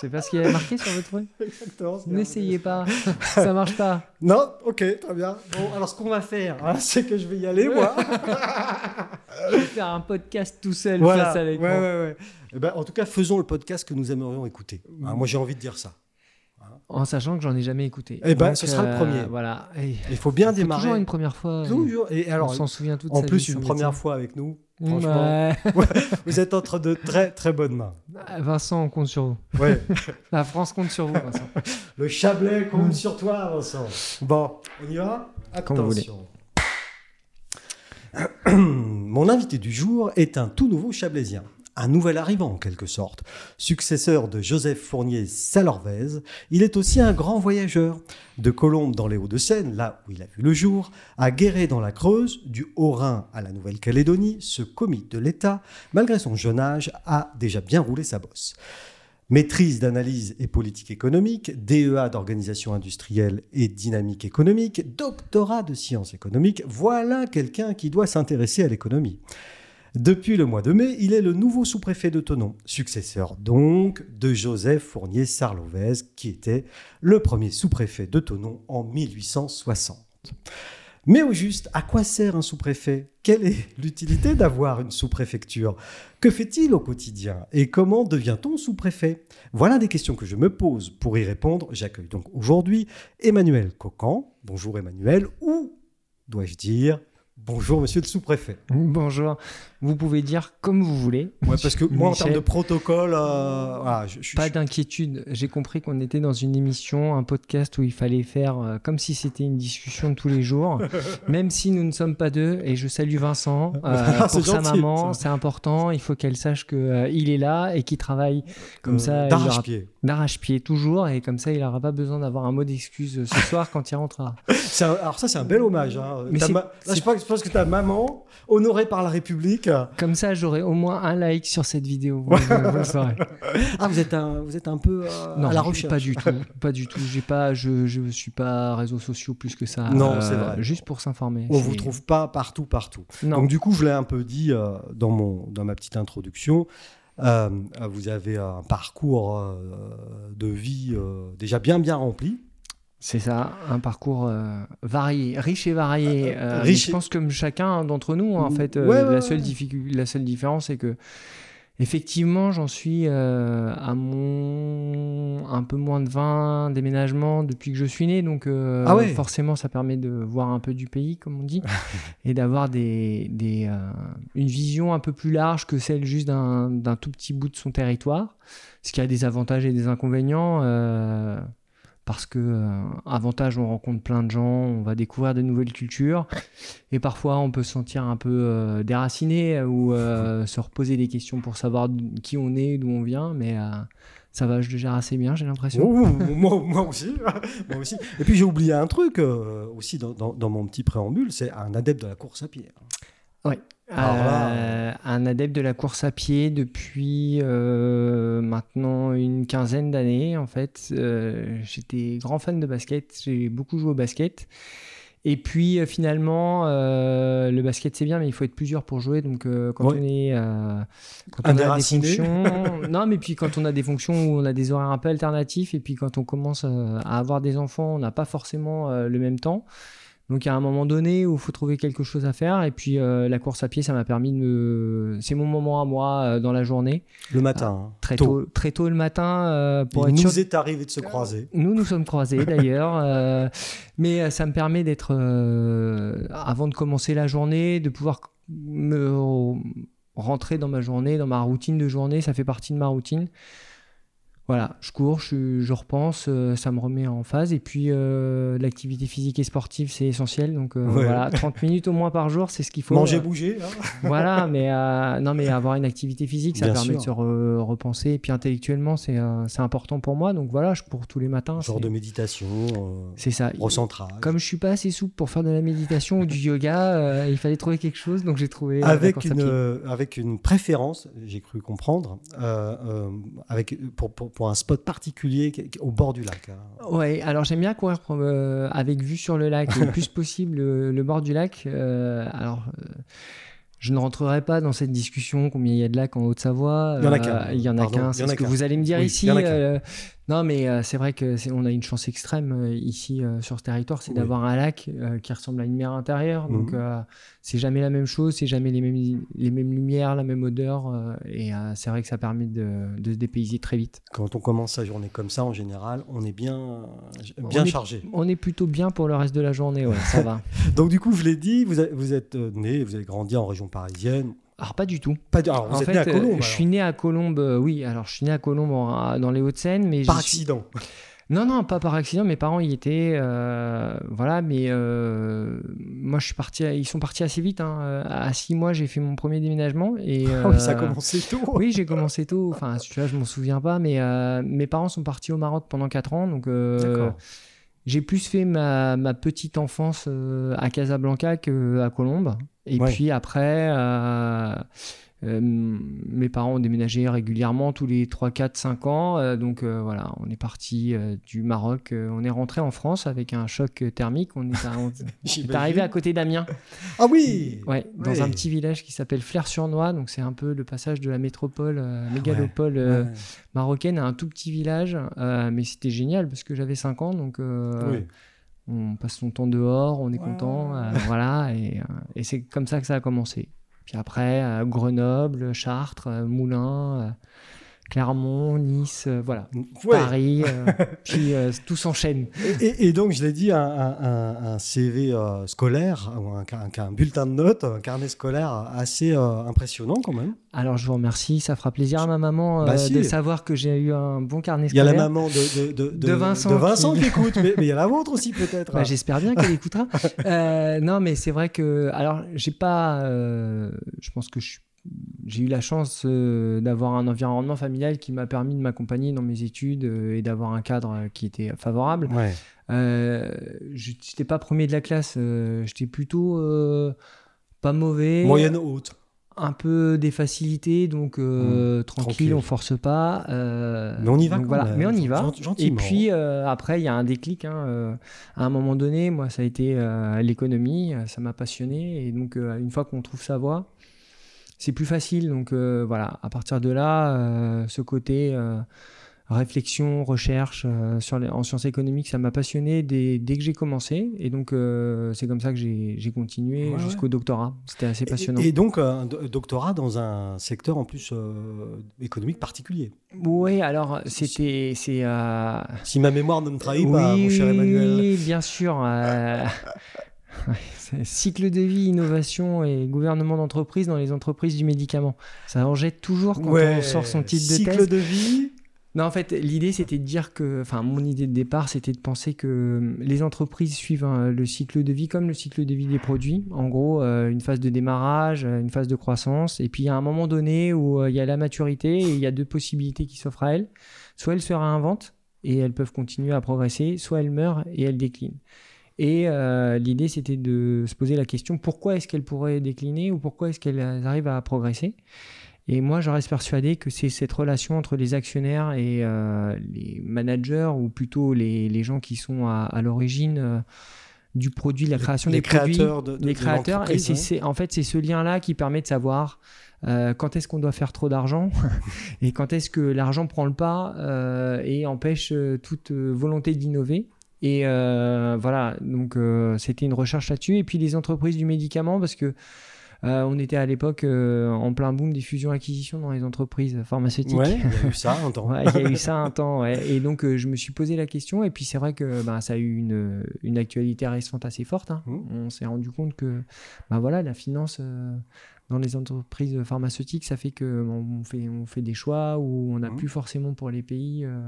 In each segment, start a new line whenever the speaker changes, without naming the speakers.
C'est parce qu'il y avait marqué sur votre truc
Exactement.
N'essayez pas, ça marche pas.
Non, ok, très bien. Bon, alors ce qu'on va faire, hein, c'est que je vais y aller, moi.
Je vais faire un podcast tout seul
voilà.
face à
Ouais,
l'écran.
ouais, ouais. Eh ben, en tout cas, faisons le podcast que nous aimerions écouter. Hein, moi, j'ai envie de dire ça.
En sachant que j'en ai jamais écouté.
Eh ben,
Donc,
ce sera le
euh,
premier.
Voilà. Et
Il faut bien démarrer.
toujours une première fois.
Toujours. Et
On
alors,
s'en souvient toute
en
sa
plus,
vie,
une première fois avec nous. Franchement,
Ouais.
vous êtes entre de très très bonnes mains.
Vincent, on compte sur vous.
Ouais.
La France compte sur vous, Vincent.
Le Chablais compte sur toi, Vincent. Bon, on y va?
Quand vous voulez.
Attention. Mon invité du jour est un tout nouveau Chablaisien, un nouvel arrivant en quelque sorte. Successeur de Joseph Fournier Salorvez, il est aussi un grand voyageur. De Colombes dans les Hauts-de-Seine, là où il a vu le jour, à Guéret dans la Creuse, du Haut-Rhin à la Nouvelle-Calédonie, ce commis de l'État, malgré son jeune âge, a déjà bien roulé sa bosse. Maîtrise d'analyse et politique économique, DEA d'organisation industrielle et dynamique économique, doctorat de sciences économiques, voilà quelqu'un qui doit s'intéresser à l'économie. Depuis le mois de mai, il est le nouveau sous-préfet de Thonon, successeur donc de Joseph Fournier Sarlovez, qui était le premier sous-préfet de Thonon en 1860. Mais au juste, à quoi sert un sous-préfet? Quelle est l'utilité d'avoir une sous-préfecture? Que fait-il au quotidien? Et comment devient-on sous-préfet? Voilà des questions que je me pose. Pour y répondre, j'accueille donc aujourd'hui Emmanuel Cocan. Bonjour Emmanuel, ou dois-je dire bonjour monsieur le sous-préfet?
Bonjour. Vous pouvez dire comme vous voulez.
Ouais, parce que moi, en termes de protocole, euh, voilà, je, je-
Pas
je-
d'inquiétude. J'ai compris qu'on était dans une émission, un podcast où il fallait faire euh, comme si c'était une discussion de tous les jours, même si nous ne sommes pas deux. Et je salue Vincent euh,
Ah,
pour sa
gentil,
maman. C'est important. Il faut qu'elle sache que euh, il est là et qu'il travaille comme ça.
d'arrache-pied.
D'arrache-pied toujours. Et comme ça, il n'aura pas besoin d'avoir un mot d'excuse ce soir quand il rentrera.
Un- Alors ça, c'est un bel hommage. hein. Ma- Là, je pense que ta maman, honorée par la République.
Comme ça, j'aurai au moins un like sur cette vidéo. Vous, vous le saurez.
Ah, vous êtes un, vous êtes un peu euh,
Non,
à la
je-
recherche.
Pas du tout, pas du tout. J'ai pas, je, je suis pas réseaux sociaux plus que ça.
Non,
euh,
c'est vrai.
Juste pour s'informer.
On vous trouve pas partout, partout.
Non.
Donc du coup, je l'ai un peu dit euh, dans mon, dans ma petite introduction. euh, vous avez un parcours euh, de vie euh, déjà bien bien rempli.
C'est ça, un parcours euh, varié, riche et varié.
Euh,
euh,
riche
mais je pense comme chacun d'entre nous, en fait. euh,
Ouais, ouais,
la, seule difficulté, la seule différence, c'est que effectivement, j'en suis euh, à mon un peu moins de 20 déménagements depuis que je suis né. Donc euh,
Ah ouais.
forcément, ça permet de voir un peu du pays, comme on dit, et d'avoir des, des, euh, une vision un peu plus large que celle juste d'un d'un tout petit bout de son territoire. Ce qui a des avantages et des inconvénients. Parce que euh, avantage on rencontre plein de gens, on va découvrir de nouvelles cultures et parfois on peut se sentir un peu euh, déraciné ou euh, se reposer des questions pour savoir qui on est, d'où on vient, mais ça va, je le gère assez bien, j'ai l'impression.
Oh, moi, moi aussi, moi aussi. Et puis j'ai oublié un truc aussi dans mon petit préambule, c'est un adepte de la course à pied. Là,
Euh, un adepte de la course à pied depuis euh, maintenant une quinzaine d'années en fait. Euh, J'étais grand fan de basket, j'ai beaucoup joué au basket. Et puis finalement, le basket c'est bien, mais il faut être plusieurs pour jouer. Donc quand
Ouais.
on est, quand on a des fonctions, non, mais puis quand on a des fonctions où on a des horaires un peu alternatifs, et puis quand on commence à avoir des enfants, on n'a pas forcément le même temps. Donc à un moment donné où il faut trouver quelque chose à faire. Et puis euh, la course à pied, ça m'a permis de me... C'est mon moment à moi euh, dans la journée.
Le matin. hein.
Très tôt, très tôt le matin euh, pour
Il
être
nous
sûr.
est arrivé de se croiser.
Nous nous sommes croisés d'ailleurs. mais ça me permet d'être... avant de commencer la journée, de pouvoir me rentrer dans ma journée, dans ma routine de journée. Ça fait partie de ma routine. Voilà, je cours, je, je repense, euh, ça me remet en phase. Et puis, euh, l'activité physique et sportive, c'est essentiel. Donc, euh,
Ouais.
voilà, 30 minutes au moins par jour, c'est ce qu'il faut.
Manger,
Euh,
bouger. hein.
voilà, mais, non, mais avoir une activité physique, ça
Bien
permet
sûr.
de se re- repenser. Et puis, intellectuellement, c'est important pour moi. Donc, voilà, je cours tous les matins.
Genre de méditation,
C'est ça.
recentrage.
Comme je suis pas assez souple pour faire de la méditation ou du yoga, il fallait trouver quelque chose. Donc, j'ai trouvé.
avec une, avec une préférence, j'ai cru comprendre, avec, pour, pour, pour un spot particulier au bord du lac. hein.
Ouais, alors j'aime bien courir euh, avec vue sur le lac, le plus possible le, le bord du lac. Euh, alors, euh, Je ne rentrerai pas dans cette discussion combien il y a de lacs en Haute-Savoie.
Il y en a qu'un.
Il y en a qu'un, c'est ce que vous allez me dire
Oui,
ici. Non, mais euh, c'est vrai que on a une chance extrême euh, ici euh, sur ce territoire, c'est
Oui.
d'avoir un lac qui ressemble à une mer intérieure. Donc
Mhm.
c'est jamais la même chose, c'est jamais les mêmes, les mêmes lumières, la même odeur. et c'est vrai que ça permet de, de se dépayser très vite.
Quand on commence sa journée comme ça, en général, on est bien, bien
On est-
chargé.
On est plutôt bien pour le reste de la journée, ouais, ça va.
Donc du coup, je l'ai dit, vous, vous êtes né, vous avez grandi en région parisienne.
Alors pas du tout.
Pas de- alors, vous
en
êtes
fait,
né à
euh, je suis né à Colombes, euh, oui. Alors je suis né à Colombes en- dans les Hauts-de-Seine, mais
par
suis-
accident.
Non, non, pas par accident. Mes parents y étaient, euh, voilà. Mais moi, je suis parti. Ils sont partis assez vite. hein. À six mois, j'ai fait mon premier déménagement et.
Ah oui, ça a commencé tôt.
Oui, j'ai commencé tôt. Enfin, tu vois, je m'en souviens pas, mais mes parents sont partis au Maroc pendant 4 ans. Donc,
D'accord.
J'ai plus fait ma, ma petite enfance euh, à Casablanca qu'à Colombes. Et
Ouais.
puis après, euh, euh, mes parents ont déménagé régulièrement tous les 3, 4, 5 ans. Euh, donc euh, voilà, on est parti du Maroc. On est rentré en France avec un choc thermique. On est, à- on est
J'imagine.
arrivé à côté d'Amiens.
Ah oui
Ouais, dans un petit village qui s'appelle Flers-sur-Noix. Donc c'est un peu le passage de la métropole, euh, mégalopole
Ouais.
marocaine à un tout petit village. Mais c'était génial parce que j'avais 5 ans. Donc
Oui.
on passe son temps dehors, on est
Ouais.
content. euh, voilà, et, et c'est comme ça que ça a commencé. Après, euh, Grenoble, Chartres, euh, Moulins, euh, Clermont, Nice, euh, voilà.
Ouais.
Paris, euh, puis euh, tout s'enchaîne.
Et, donc, je l'ai dit, un, un- CV scolaire, ou un, bulletin de notes, un carnet scolaire assez impressionnant quand même.
Alors je vous remercie, ça fera plaisir à ma maman
Bah, si.
de savoir que j'ai eu un bon carnet
Il y a la
scolaire.
maman de, de, de,
De Vincent qui-
qui écoute, mais, mais il y a la vôtre aussi peut-être.
Bah, J'espère bien qu'elle écoutera. Non, mais c'est vrai que. Alors, j'ai pas. je pense que je suis- j'ai eu la chance euh, d'avoir un environnement familial qui m'a permis de m'accompagner dans mes études euh, et d'avoir un cadre euh, qui était favorable.
Ouais.
Je n'étais pas premier de la classe, j'étais plutôt pas mauvais.
Moyenne haute?
Un peu des facilités, donc tranquille,
tranquille.
on force pas.
Mais on y va
donc voilà. Mais on y va. Et puis après, il y a un déclic. hein, à un moment donné, moi, ça a été l'économie, ça m'a passionné. Et donc, une fois qu'on trouve sa voie, c'est plus facile. Donc euh, voilà, à partir de là, euh, ce côté euh, réflexion, recherche sur les- en sciences économiques, ça m'a passionné dès, dès que j'ai commencé. Et donc, c'est comme ça que j'ai continué
Ouais,
jusqu'au doctorat. C'était assez passionnant.
Et, et donc, un do- doctorat dans un secteur en plus économique particulier.
Oui, alors c'était c'est euh,
Si ma mémoire ne me trahit pas, mon cher Emmanuel.
Oui, bien sûr. Euh, cycle de vie, innovation et gouvernement d'entreprise dans les entreprises du médicament. Ça en jette toujours quand on sort son titre de
cycle
thèse.
de vie.
Non, en fait, l'idée c'était de dire que, enfin, mon idée de départ c'était de penser que les entreprises suivent hein, le cycle de vie comme le cycle de vie des produits. En gros, euh, une phase de démarrage, euh, une phase de croissance, et puis il y a un moment donné où euh, il y a la maturité et il y a deux possibilités qui s'offrent à elles. Soit elles se réinventent et elles peuvent continuer à progresser, soit elles meurent et elles déclinent. Et euh, l'idée c'était de se poser la question pourquoi est-ce qu'elles pourraient décliner ou pourquoi est-ce qu'elles arrivent à progresser? Et moi, je reste persuadé que c'est cette relation entre les actionnaires et euh, les managers, ou plutôt les, les gens qui sont à, à l'origine euh, du produit, de la création
les
des produits,
créateurs de, de-
les
de
créateurs. Et
l'entreprise,
c'est, en fait, c'est ce lien-là qui permet de savoir euh, quand est-ce qu'on doit faire trop d'argent et quand est-ce que l'argent prend le pas et empêche toute volonté d'innover. Et euh, voilà, donc euh, c'était une recherche là-dessus. Et puis les entreprises du médicament, parce que euh, on était à l'époque euh, en plein boom des fusions-acquisitions dans les entreprises pharmaceutiques.
Ouais, il y a eu ça un temps.
Ouais, il y a eu ça un temps, ouais. Et donc, euh, je me suis posé la question. Et puis, c'est vrai que bah, ça a eu une, une actualité récente assez forte. hein.
Mmh.
On s'est rendu compte que bah, voilà, la finance euh, dans les entreprises pharmaceutiques, ça fait que on fait, on fait des choix où on n'a
Mmh.
plus forcément pour les pays euh,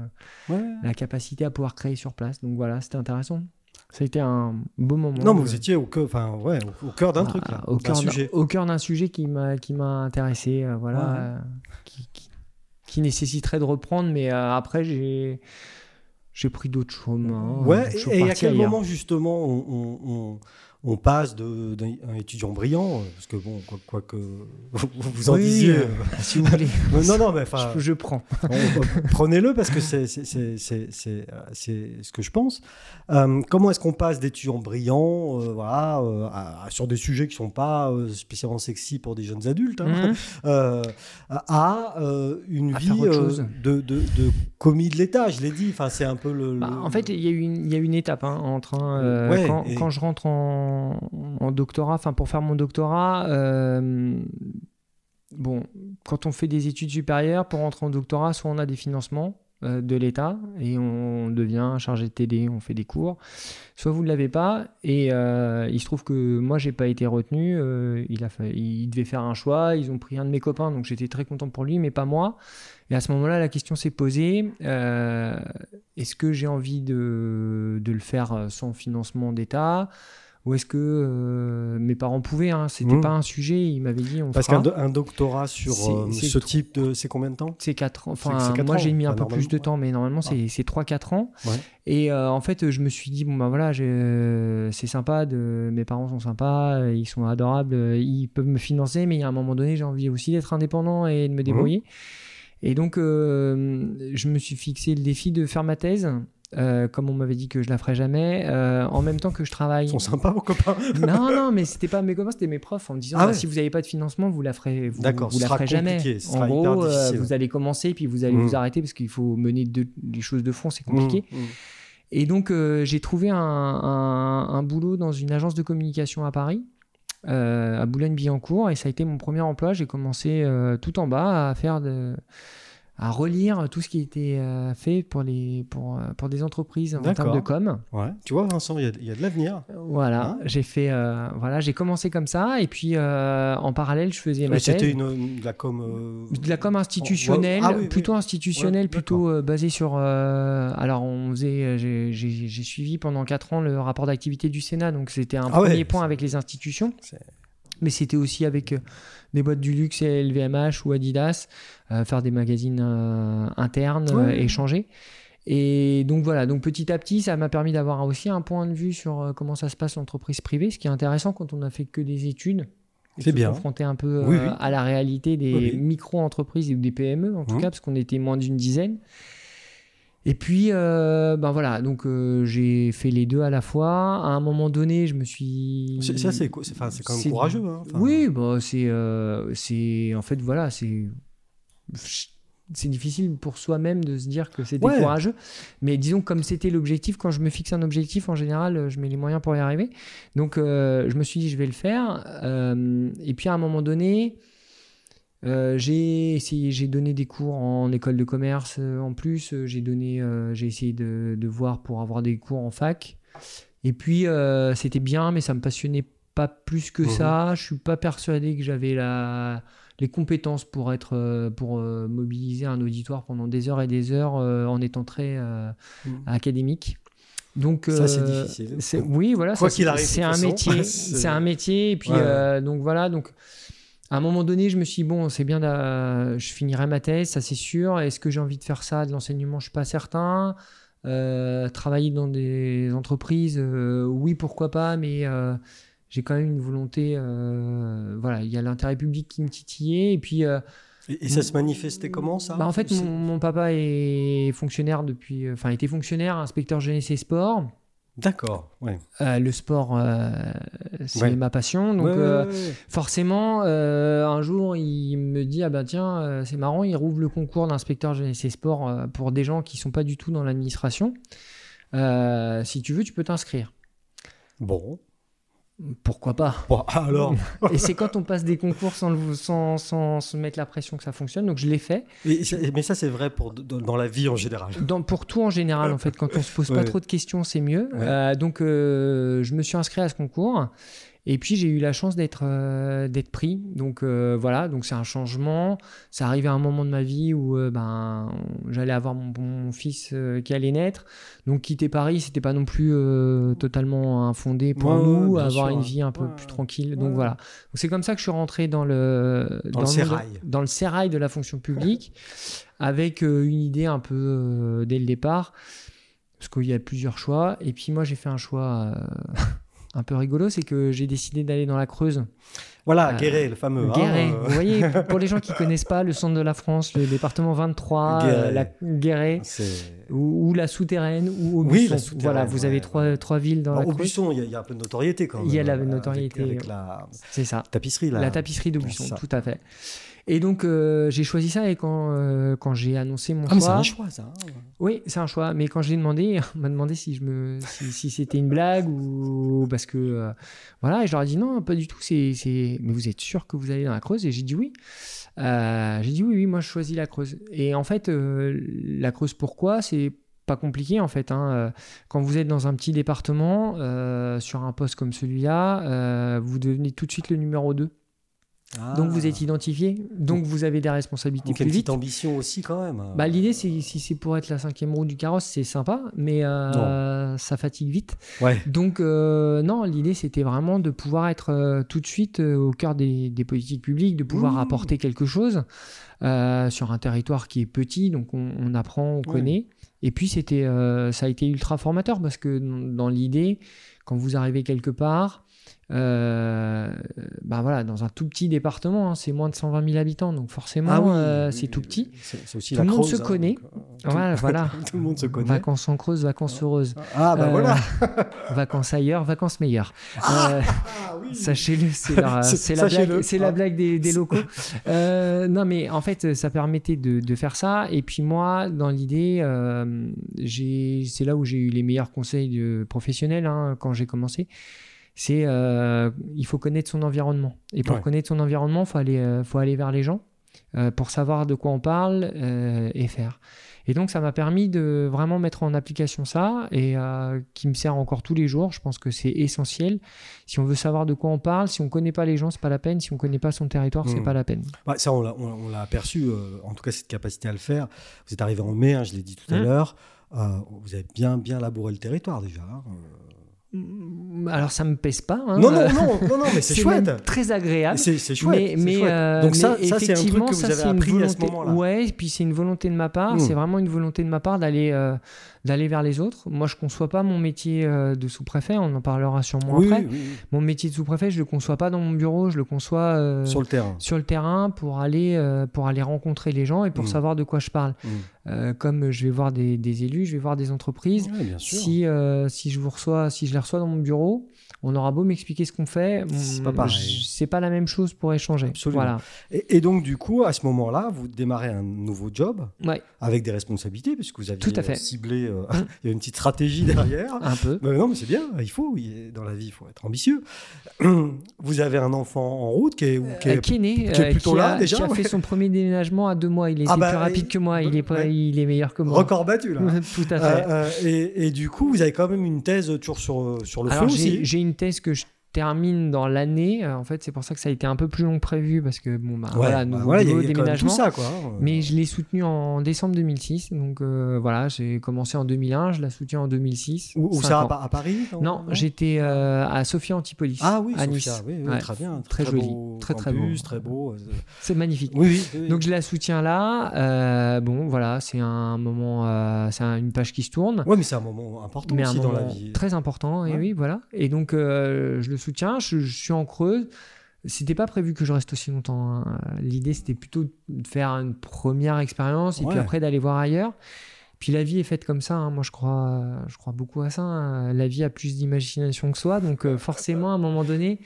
Ouais.
la capacité à pouvoir créer sur place. Donc, voilà, c'était intéressant. Ça a été un beau moment.
Non, mais
de-
vous étiez au cœur, enfin, ouais, au, cœur d'un
ah,
truc, là,
au cœur d'un-
sujet.
au cœur d'un sujet qui m'a qui m'a intéressé euh, voilà
Ouais.
euh, qui, qui- qui nécessiterait de reprendre mais euh, après j'ai j'ai pris d'autres chemins
Ouais, et, et à quel
ailleurs.
moment, justement, on, on- on- on passe d'un étudiant brillant, parce que bon, quoi, que vous en disiez. Euh,
si vous voulez.
non, non, mais enfin.
Je, je prends.
Prenez-le parce que c'est ce que je pense. Euh, comment est-ce qu'on passe d'étudiants brillants euh, voilà, sur des sujets qui ne sont pas spécialement sexy pour des jeunes adultes hein, mhm. à une vie de, de, de, commis de l'État, je l'ai dit. Enfin, c'est un peu le.
Bah, en fait, il y, a une, y a une étape hein, entre. quand, quand je rentre en en, doctorat, enfin pour faire mon doctorat, euh, bon, quand on fait des études supérieures, pour rentrer en doctorat, soit on a des financements euh, de l'État et on devient chargé de TD, on fait des cours, soit vous ne l'avez pas et euh, il se trouve que moi j'ai pas été retenu, il, a devait faire un choix, ils ont pris un de mes copains donc j'étais très content pour lui mais pas moi. Et à ce moment-là, la question s'est posée est-ce que j'ai envie de, le faire sans financement d'État? Ou est-ce que euh, mes parents pouvaient hein, C'était mmh. pas un sujet. Ils m'avaient dit on
Parce qu'un doctorat sur euh, ce type de. C'est combien de temps?
C'est 4 ans. Enfin, moi j'ai mis un peu plus de temps, mais normalement c'est 3-4 ans. Et euh, en fait, je me suis dit bon, ben voilà, c'est sympa, de... mes parents sont sympas, ils sont adorables, ils peuvent me financer, mais a un moment donné, j'ai envie aussi d'être indépendant et de me débrouiller. Mmh. Et donc, je me suis fixé le défi de faire ma thèse. Euh, comme on m'avait dit que je la ferais jamais, euh, en même temps que je travaille.
Ils sont sympas vos copains.
non, non, mais c'était pas mes copains, c'était mes profs en me disant ah bah, si vous n'avez pas de financement, vous la ferez, vous, vous la ferez jamais. En gros, euh, vous allez commencer puis vous allez vous mmh. arrêter parce qu'il faut mener les choses de fond, c'est compliqué. Mmh, mmh. Et donc j'ai trouvé un, un, boulot dans une agence de communication à Paris. à Boulogne-Billancourt et ça a été mon premier emploi. J'ai commencé tout en bas à faire de, à relire tout ce qui a été euh, fait pour, les, pour, euh, pour des entreprises en termes de com.
Ouais. Tu vois, Vincent, il y, y, a de l'avenir.
Voilà, hein j'ai fait, euh, voilà, j'ai commencé comme ça, et puis en parallèle, je faisais ma.
C'était une, de la com.
De la com institutionnelle, ah plutôt institutionnelle, plutôt basée sur. alors, on faisait, j'ai suivi pendant 4 ans le rapport d'activité du Sénat, donc c'était un ah premier point avec les institutions mais c'était aussi avec des boîtes du luxe et LVMH ou Adidas, euh, faire des magazines euh, internes, euh, échanger. Et donc voilà, donc petit à petit, ça m'a permis d'avoir aussi un point de vue sur comment ça se passe l'entreprise privée, ce qui est intéressant quand on n'a fait que des études.
C'est bien.
Confronter un peu à la réalité des micro-entreprises et des PME, en tout mmh. cas, parce qu'on était moins d'une dizaine. Et puis, euh, ben voilà, donc euh, j'ai fait les deux à la fois. À un moment donné, je me suis.
Ça, c'est quand même courageux. Hein,
oui, bah, c'est. Euh, c'est en fait, voilà, c'est. C'est difficile pour soi-même de se dire que c'était courageux. Mais disons, comme c'était l'objectif, quand je me fixe un objectif, en général, je mets les moyens pour y arriver. Donc, je me suis dit, je vais le faire. et puis, à un moment donné. Euh, j'ai essayé, j'ai donné des cours en école de commerce euh, en plus. Euh, j'ai donné, j'ai essayé de, de, voir pour avoir des cours en fac. Et puis c'était bien, mais ça me passionnait pas plus que ça. Mhm. Je suis pas persuadé que j'avais la, les compétences pour être, pour mobiliser un auditoire pendant des heures et des heures en étant très mhm. académique. Donc
ça c'est difficile.
Oui, voilà. Quoi qu'il arrive, c'est un métier. c'est un métier. Et puis donc voilà donc à un moment donné, je me suis dit, bon, c'est bien, je finirai ma thèse, ça c'est sûr. Est-ce que j'ai envie de faire ça, de l'enseignement? Je suis pas certain. Euh, travailler dans des entreprises, euh, oui, pourquoi pas, mais euh, j'ai quand même une volonté. voilà, il y a l'intérêt public qui me titillait. Et puis.
Et, ça se manifestait comment ça?
Bah, En fait, mon, mon, papa est fonctionnaire depuis. Enfin, était fonctionnaire, inspecteur jeunesse et sport.
D'accord, ouais.
Euh, le sport, euh, c'est ma passion. Donc, euh, forcément, un jour, il me dit Ah ben tiens, c'est marrant, il rouvre le concours d'inspecteur jeunesse et sport pour des gens qui sont pas du tout dans l'administration. si tu veux, tu peux t'inscrire.
Bon.
Pourquoi pas?
Alors?
Et c'est quand on passe des concours sans, sans, sans, se mettre la pression que ça fonctionne. Donc je l'ai fait.
mais ça, c'est vrai pour, dans, la vie en général.
Dans, pour tout en général, en fait. Quand on se pose pas trop de questions, c'est mieux. Euh, donc euh, je me suis inscrit à ce concours. Et puis j'ai eu la chance d'être euh, d'être pris. Donc euh, voilà, donc c'est un changement. Ça arrivait à un moment de ma vie où euh, ben j'allais avoir mon, fils qui allait naître. Donc quitter Paris, c'était pas non plus totalement infondé pour nous, avoir une vie un peu plus tranquille. Donc voilà. Donc c'est comme ça que je suis rentré dans le
dans, le, sérail.
dans le sérail de la fonction publique avec une idée un peu dès le départ parce qu'il y a plusieurs choix. Et puis moi j'ai fait un choix un peu rigolo, c'est que j'ai décidé d'aller dans la Creuse.
Voilà,
Euh,
Guéret, le fameux. hein,
Guéret.
euh,
Vous voyez, pour les gens qui connaissent pas le centre de la France, le département 23,
Guéret.
euh, la Guéret, ou, ou la souterraine, ou
Oui,
Aubusson.
la souterraine,
Voilà, vous avez trois, trois villes dans
Bon,
la Creuse.
Aubusson, il y, a- il y a un peu de notoriété quand même.
Il y a la notoriété,
la
C'est ça.
tapisserie, là.
La tapisserie d'Aubusson, tout à fait. Et donc, euh, j'ai choisi ça et quand, euh, quand j'ai annoncé mon
Ah, mais c'est
choix.
un choix, ça. hein.
Oui, c'est un choix. Mais quand j'ai demandé, on m'a demandé si, je me, si, si c'était une blague ou parce que. euh, voilà, et je leur ai dit non, pas du tout. C'est. Mais vous êtes sûr que vous allez dans la Creuse? Et j'ai dit oui. J'ai dit oui, oui, moi je choisis la Creuse. Et en fait, la Creuse, pourquoi? C'est pas compliqué en fait. hein. Quand vous êtes dans un petit département, sur un poste comme celui-là, vous devenez tout de suite le numéro 2. Donc vous
Ah.
êtes identifié, donc vous avez des responsabilités
Donc,
plus vite.
ambition aussi, quand même.
Bah, L'idée, c'est si c'est pour être la cinquième roue du carrosse, c'est sympa, mais euh, ça fatigue vite.
Ouais.
Donc, euh, non, l'idée, c'était vraiment de pouvoir être euh, tout de suite au cœur des, des politiques publiques, de pouvoir
Mmh.
apporter quelque chose sur un territoire qui est petit, donc on, on apprend, on connaît. Et puis, c'était, ça a été ultra formateur parce que dans l'idée, quand vous arrivez quelque part, euh, bah voilà, dans un tout petit département, hein, c'est moins de 120 000 habitants, donc forcément,
Ah oui,
euh,
oui,
c'est
oui,
tout petit.
Aussi
Tout le monde
Creuse,
se
hein,
connaît.
euh, tout-
Voilà, voilà.
Tout le monde se connaît.
Vacances en creuse, vacances heureuses.
Ah, bah
Euh,
voilà.
Vacances ailleurs, vacances meilleures. Euh,
Ah, oui.
Sachez-le, c'est la blague, c'est la
Ah.
blague des, des locaux. Euh, non, mais en fait, ça permettait de, de faire ça. Et puis moi, dans l'idée, euh, c'est là où j'ai eu les meilleurs conseils de professionnels hein, quand j'ai commencé. C'est euh, il faut connaître son environnement. Et pour
Ouais.
connaître son environnement, faut aller, euh, faut aller vers les gens euh, pour savoir de quoi on parle euh, et faire. Et donc, ça m'a permis de vraiment mettre en application ça et qui me sert encore tous les jours. Je pense que c'est essentiel. Si on veut savoir de quoi on parle, si on connaît pas les gens, c'est pas la peine. Si on connaît pas son territoire, c'est
Mm.
pas la peine.
Ouais, ça, on l'a, aperçu, en tout cas, cette capacité à le faire. Vous êtes arrivé en mai, hein, je l'ai dit tout à
Mm.
l'heure. Vous avez bien, bien labouré le territoire déjà. hein.
Alors, ça me pèse pas. hein.
Non, non, non, non, non, mais c'est, chouette.
même très agréable.
C'est, chouette.
Mais, mais,
chouette.
euh,
Donc ça, ça c'est un truc
effectivement,
que vous
ça,
avez
c'est une
appris à ce
volonté-
moment-là.
Ouais, et puis c'est une volonté de ma part.
Mm.
C'est vraiment une volonté de ma part d'aller euh, d'aller vers les autres. Moi, je conçois pas mon métier euh, de sous-préfet. On en parlera sûrement
Oui,
après.
oui, oui,
Mon métier de sous-préfet, je le conçois pas dans mon bureau. Je le conçois euh,
Sur le terrain.
sur le terrain pour aller euh, pour aller rencontrer les gens et pour
Mm.
savoir de quoi je parle.
Mm.
Euh, comme je vais voir des, des élus, je vais voir des entreprises.
Ouais, bien sûr.
Si, si je vous reçois, si je les reçois dans mon bureau, on aura beau m'expliquer ce qu'on fait,
C'est pas
pas la même chose pour échanger.
Absolument.
Voilà.
Et, et donc, du coup, à ce moment-là, vous démarrez un nouveau job
Ouais,
avec des responsabilités, puisque vous aviez
Tout à fait.
ciblé. euh, il y a une petite stratégie derrière.
un peu.
Mais non, mais c'est bien, il faut, dans la vie, il faut être ambitieux. Vous avez un enfant en route qui est, qui est-
Euh, qui est né,
qui est
euh,
plutôt
qui
là,
a,
déjà,
qui a
ouais.
fait son premier déménagement à deux mois. Il était
Ah bah,
plus rapide
et-
que moi. Il est, pas,
ouais.
il est meilleur que moi.
record battu, là.
Tout à fait.
Euh, et, et du coup, vous avez quand même une thèse toujours sur, sur le
Alors
feu aussi.
j'ai une thèse que je termine dans l'année. Euh, En fait, c'est pour ça que ça a été un peu plus long que prévu parce que bon bah
Ouais,
voilà,
bah
nouveau
voilà, il y a-
boulot,
il y a quand même
déménagement.
tout ça, quoi.
Mais je l'ai soutenu en décembre 2006. Donc euh, voilà, j'ai commencé en 2001, je la soutiens en 2006.
Où, ça, à, Paris
Non, j'étais euh, à Sophia Antipolis.
Ah oui,
à Nice.
oui, oui,
Ouais,
très bien.
très joli,
beau
très, très beau.
très
C'est magnifique.
Oui.
Donc je la soutiens là. Euh, bon, voilà, c'est un moment, c'est un- une page qui se tourne.
Ouais, mais c'est un moment important
mais un
aussi dans la vie.
très important, et
Ouais.
oui, voilà. Et donc, je le soutiens, je, je suis en creuse. C'était pas prévu que je reste aussi longtemps. hein. L'idée, c'était plutôt de faire une première expérience et
Ouais.
puis après d'aller voir ailleurs. Puis la vie est faite comme ça. hein. Moi, je crois, je crois beaucoup à ça. hein. La vie a plus d'imagination que soi. Donc, euh, forcément, à un moment donné,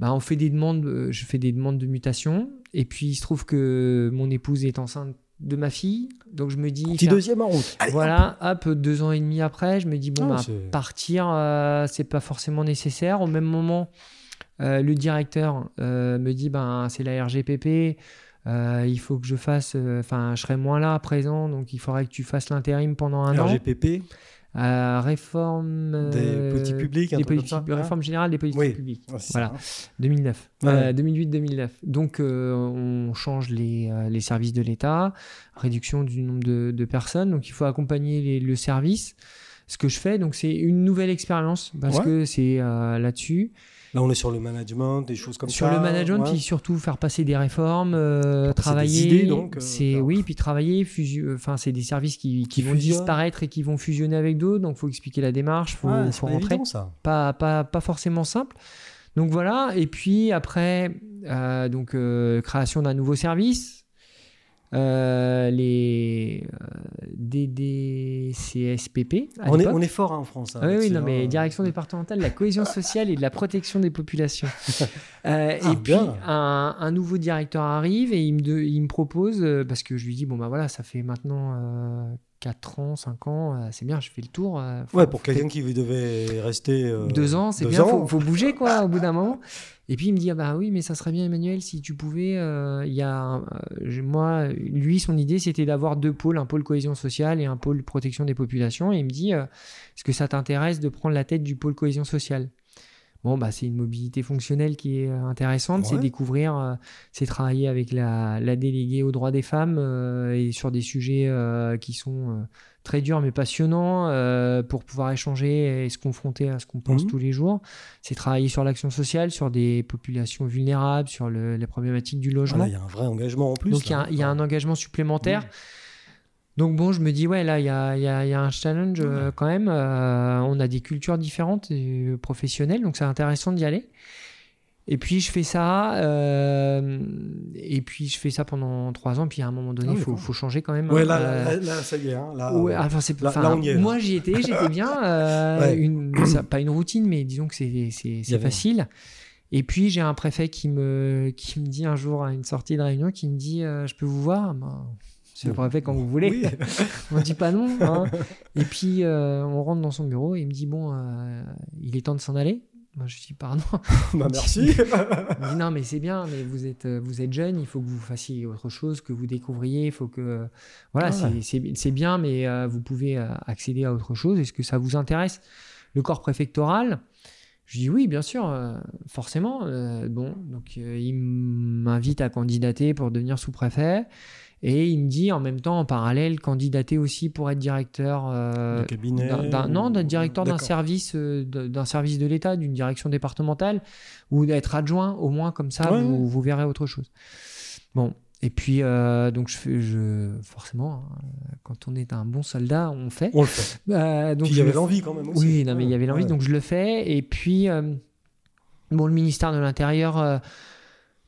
bah, on fait des demandes. euh, je fais des demandes de mutation. Et puis, il se trouve que mon épouse est enceinte de ma fille. Donc, je me dis.
Petit
faire-
deuxième en route. Allez,
voilà, hop, deux ans et demi après, je me dis, bon,
Ah,
bah, partir, euh, c'est pas forcément nécessaire. Au même moment, euh, le directeur euh, me dit, ben, c'est la RGPP, il faut que je fasse, enfin, je serai moins là à présent, donc il faudrait que tu fasses l'intérim pendant un an.
RGPP,
Euh, réforme
des
euh,
politiques publiques,
des
hein
réforme générale des politiques
Oui.
publiques.
C'est
Voilà.
ça, hein.
2009.
Ouais.
Euh, 2008-2009. Donc, euh, on change les, les services de l'État, réduction du nombre de, de personnes. Donc, il faut accompagner les- le service. Ce que je fais, donc, c'est une nouvelle expérience parce
Ouais.
que c'est là-dessus.
Là, on est sur le management, des choses comme
sur
ça.
le management,
ouais.
puis surtout faire passer des réformes, euh, travailler.
des idées, donc, euh,
c'est oui, puis travailler. fusio- Enfin, c'est des services qui, qui
Qui
vont disparaître et qui vont fusionner avec d'autres. Donc, faut expliquer la démarche, faut,
Ouais,
faut
pas
rentrer.
évident, ça.
pas, pas, pas forcément simple. Donc voilà, et puis après, euh, donc, création d'un nouveau service, euh, les euh, DDCSPP.
On est,
l'époque.
on est fort hein, en France. hein,
Ah oui, oui, non, mais direction départementale de la cohésion sociale et de la protection des populations. Euh,
Ah,
et puis,
bien.
un, un nouveau directeur arrive et il me, de- il me propose, euh, parce que je lui dis, bon, bah voilà, ça fait maintenant 4 ans, 5 ans, euh, c'est bien, je fais le tour. euh, faut-
Ouais, pour quelqu'un qui devait rester. euh,
deux ans, c'est bien,
ans.
faut, faut bouger quoi au bout d'un moment. Et puis il me dit ah bah oui, mais ça serait bien Emmanuel si tu pouvais. euh, Il y a euh, moi, lui, son idée c'était d'avoir deux pôles, un pôle cohésion sociale et un pôle protection des populations. Et il me dit est-ce que ça t'intéresse de prendre la tête du pôle cohésion sociale? Bon, bah, c'est une mobilité fonctionnelle qui est euh, intéressante, c'est découvrir, euh, c'est travailler avec la, la déléguée aux droits des femmes euh, et sur des sujets euh, qui sont très durs mais passionnants pour pouvoir échanger et se confronter à ce qu'on pense
Mhm.
tous les jours. C'est travailler sur l'action sociale, sur des populations vulnérables, sur le- les problématiques du logement.
Voilà, il y a un vrai engagement en plus.
Donc y, il y a un engagement supplémentaire. Donc bon, je me dis, ouais, là, il y a, il y a- il y a un challenge euh, quand même. Euh, on a des cultures différentes et euh, professionnelles, donc c'est intéressant d'y aller. Et puis je fais ça, euh, et puis je fais ça pendant trois ans, puis à un moment donné,
Ah
il
oui,
faut, changer quand même.
Ouais,
hein.
là,
Euh,
là, là, ça y est. hein, là,
Ouais, enfin, c'est,
là-
enfin,
là, on y est, là.
moi j'y étais, j'étais bien. euh,
Ouais.
une, ça- pas une routine, mais disons que c'est, facile. Et puis j'ai un préfet qui me, qui me dit un jour à une sortie de réunion, qui me dit Je peux vous voir? Ben, C'est le préfet quand vous voulez.
Oui.
on dit pas non. hein. Et puis euh, on rentre dans son bureau et il me dit Bon, euh, il est temps de s'en aller. Moi je dis Pardon.
bah, merci.
Il me dit non mais c'est bien, mais vous êtes euh, vous êtes jeune, il faut que vous fassiez autre chose, que vous découvriez, il faut que voilà
Ah
c'est- bien, mais euh, vous pouvez accéder à autre chose. Est-ce que ça vous intéresse Le corps préfectoral, je dis oui bien sûr, euh, forcément. Euh, bon donc euh, il m'invite à candidater pour devenir sous-préfet. Et il me dit en même temps, en parallèle, candidater aussi pour être directeur euh, d'un- d'un- non, d'être directeur d'un service, euh, de- d'un service de l'État, d'une direction départementale, ou d'être adjoint, au moins comme ça,
Ouais,
vous, verrez autre chose. Bon, et puis euh, donc je fais, je, forcément, hein, quand on est un bon soldat, on fait.
On le fait.
Euh, donc
Puis il y avait
le
l'envie quand même aussi.
oui, non, mais il y avait l'envie,
Ouais.
donc je le fais. Et puis, bon, le ministère de l'Intérieur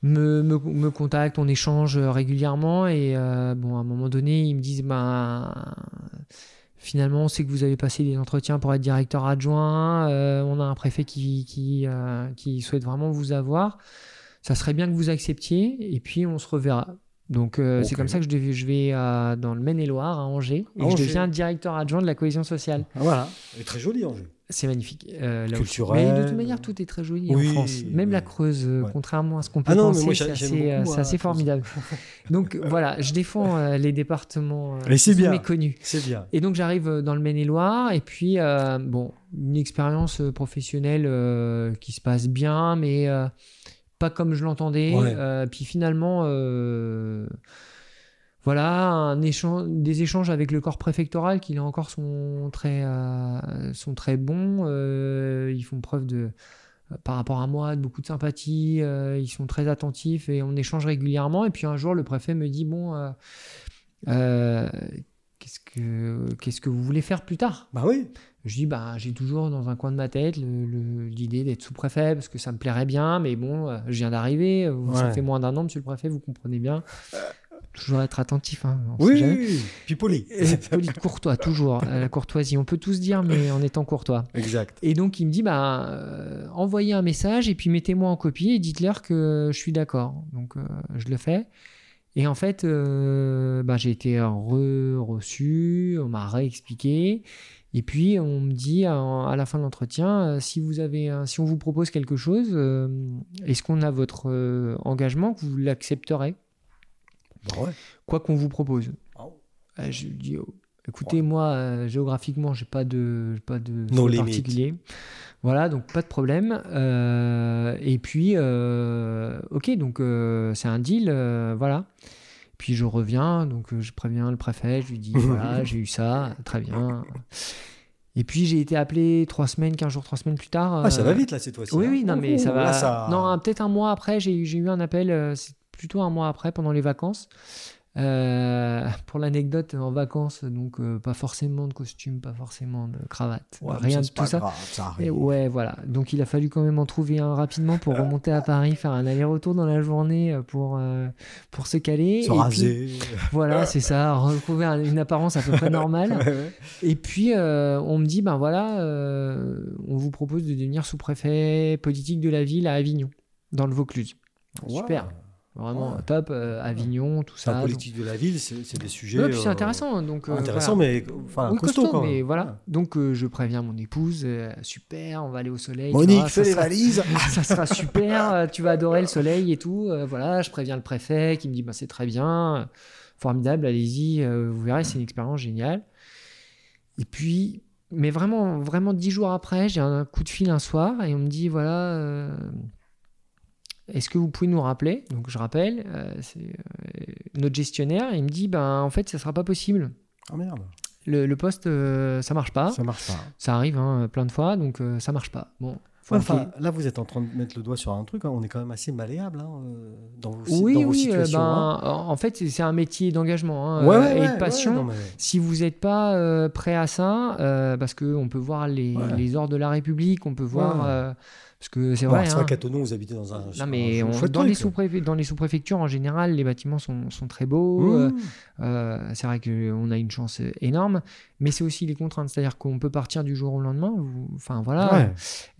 me, me, me contacte, on échange euh, régulièrement. Et euh, bon, à un moment donné, ils me disent ben, finalement, on sait que vous avez passé des entretiens pour être directeur adjoint. euh, on a un préfet qui, qui, euh, qui souhaite vraiment vous avoir. Ça serait bien que vous acceptiez. Et puis, on se reverra. Donc, euh, c'est comme ça que je, dev- je vais dans le Maine-et-Loire, à Angers, et je deviens directeur adjoint de la cohésion sociale.
Ah, Voilà. Elle est très jolie, Angers.
C'est magnifique. euh, là.
Culturel.
Mais de toute manière, tout est très joli
Oui,
en France. Même
oui.
la Creuse, euh,
Ouais.
contrairement à ce qu'on peut
Ah non, mais
penser, c'est assez,
beaucoup,
euh, assez formidable. donc voilà, je défends euh, les départements euh, sont méconnus.
C'est bien.
Et donc j'arrive euh, dans le Maine-et-Loire et puis euh, bon, une expérience euh, professionnelle euh, qui se passe bien, mais euh, pas comme je l'entendais.
Ouais.
Euh, puis finalement, euh, voilà, un échange, des échanges avec le corps préfectoral qui là encore sont très, euh, sont très bons. Euh, ils font preuve de par rapport à moi, de beaucoup de sympathie, euh, ils sont très attentifs et on échange régulièrement. Et puis un jour, le préfet me dit Bon, euh, euh, qu'est-ce que qu'est-ce que vous voulez faire plus tard?
Bah oui.
Je dis bah j'ai toujours dans un coin de ma tête l'idée d'être sous-préfet parce que ça me plairait bien, mais bon, euh, je viens d'arriver, euh, ça
Ouais.
fait moins d'un an, monsieur le préfet, vous comprenez bien. Toujours être attentif, hein,
Oui, oui. Puis poli.
Poli, courtois, toujours, la courtoisie. On peut tous dire, mais en étant courtois.
Exact.
Et donc il me dit bah euh, envoyez un message et puis mettez-moi en copie et dites-leur que je suis d'accord. Donc euh, je le fais. Et en fait, euh, bah, j'ai été re- reçu, on m'a réexpliqué. Et puis on me dit à, à la fin de l'entretien, si vous avez, un- si on vous propose quelque chose, est-ce qu'on a votre engagement que vous l'accepterez,
Bah ouais.
quoi qu'on vous propose
Ah.
Euh, Je lui dis, oh, écoutez, moi, euh, géographiquement, j'ai pas de, pas de
No
particulier. Voilà, donc pas de problème. Euh, et puis, euh, ok, donc c'est un deal, voilà. Puis je reviens, donc je préviens le préfet, je lui dis, voilà, j'ai eu ça, très bien. Et puis j'ai été appelé trois semaines, quinze jours, trois semaines plus tard.
Ah, ça va vite là cette fois-ci.
Oui,
hein.
oui, non, mais ça va.
là, ça-
Non, peut-être un mois après, j'ai eu- un appel, plutôt un mois après, pendant les vacances. Euh, pour l'anecdote, en vacances, donc euh, pas forcément de costume, pas forcément de cravate,
Ouais,
rien de tout ça.
grave, ça
Et
arrive.
ouais, voilà. Donc il a fallu quand même en trouver un rapidement pour remonter à Paris, faire un aller-retour dans la journée euh, pour, euh, pour se caler.
Se
Et puis,
raser.
voilà, c'est ça, retrouver un- une apparence à peu près normale. Et puis, on me dit, ben voilà, on vous propose de devenir sous-préfet politique de la ville à Avignon, dans le Vaucluse. Super, vraiment
Ouais.
top, euh, Avignon, tout ça.
la politique de la ville, c'est des sujets.
Ouais, c'est
euh,
intéressant. Donc, euh,
Intéressant,
voilà.
mais enfin
Oui,
costaud,
costaud,
quand même.
mais voilà. Donc, euh, je préviens mon épouse, super, on va aller au soleil.
Monique, fais les
sera-
valises.
ça sera super, tu vas adorer le soleil et tout. voilà, je préviens le préfet qui me dit bah, c'est très bien, formidable, allez-y, vous verrez, c'est une expérience géniale. Et puis, mais vraiment, vraiment dix jours après, j'ai un coup de fil un soir et on me dit voilà, est-ce que vous pouvez nous rappeler Donc je rappelle, euh, c'est euh, notre gestionnaire, il me dit ben en fait, ça sera pas possible.
Ah merde,
Le, le poste, euh, ça marche pas.
ça marche pas.
Ça arrive hein, plein de fois, donc ça marche pas. Bon.
Enfin, là, vous êtes en train de mettre le doigt sur un truc. hein, On est quand même assez malléable hein, dans vos,
Oui,
dans vos
oui,
hein.
ben, en fait, c'est- un métier d'engagement
Ouais,
euh,
ouais,
et de passion.
ouais, non, mais-
Si vous n'êtes pas euh, prêt à ça, euh, parce qu'on peut voir les, les ordres de la République, on peut voir. Parce que c'est
Bon,
vrai.
c'est
hein.
vrai qu'à Tonon, vous habitez dans un.
Non, mais
un
on-
chouette
dans, les sous dans les sous-préfectures, en général, les bâtiments sont, sont très beaux. euh,
Mmh.
euh, c'est vrai qu'on a une chance euh, énorme, mais c'est aussi les contraintes. C'est-à-dire qu'on peut partir du jour au lendemain. vous- Enfin, voilà.
Ouais.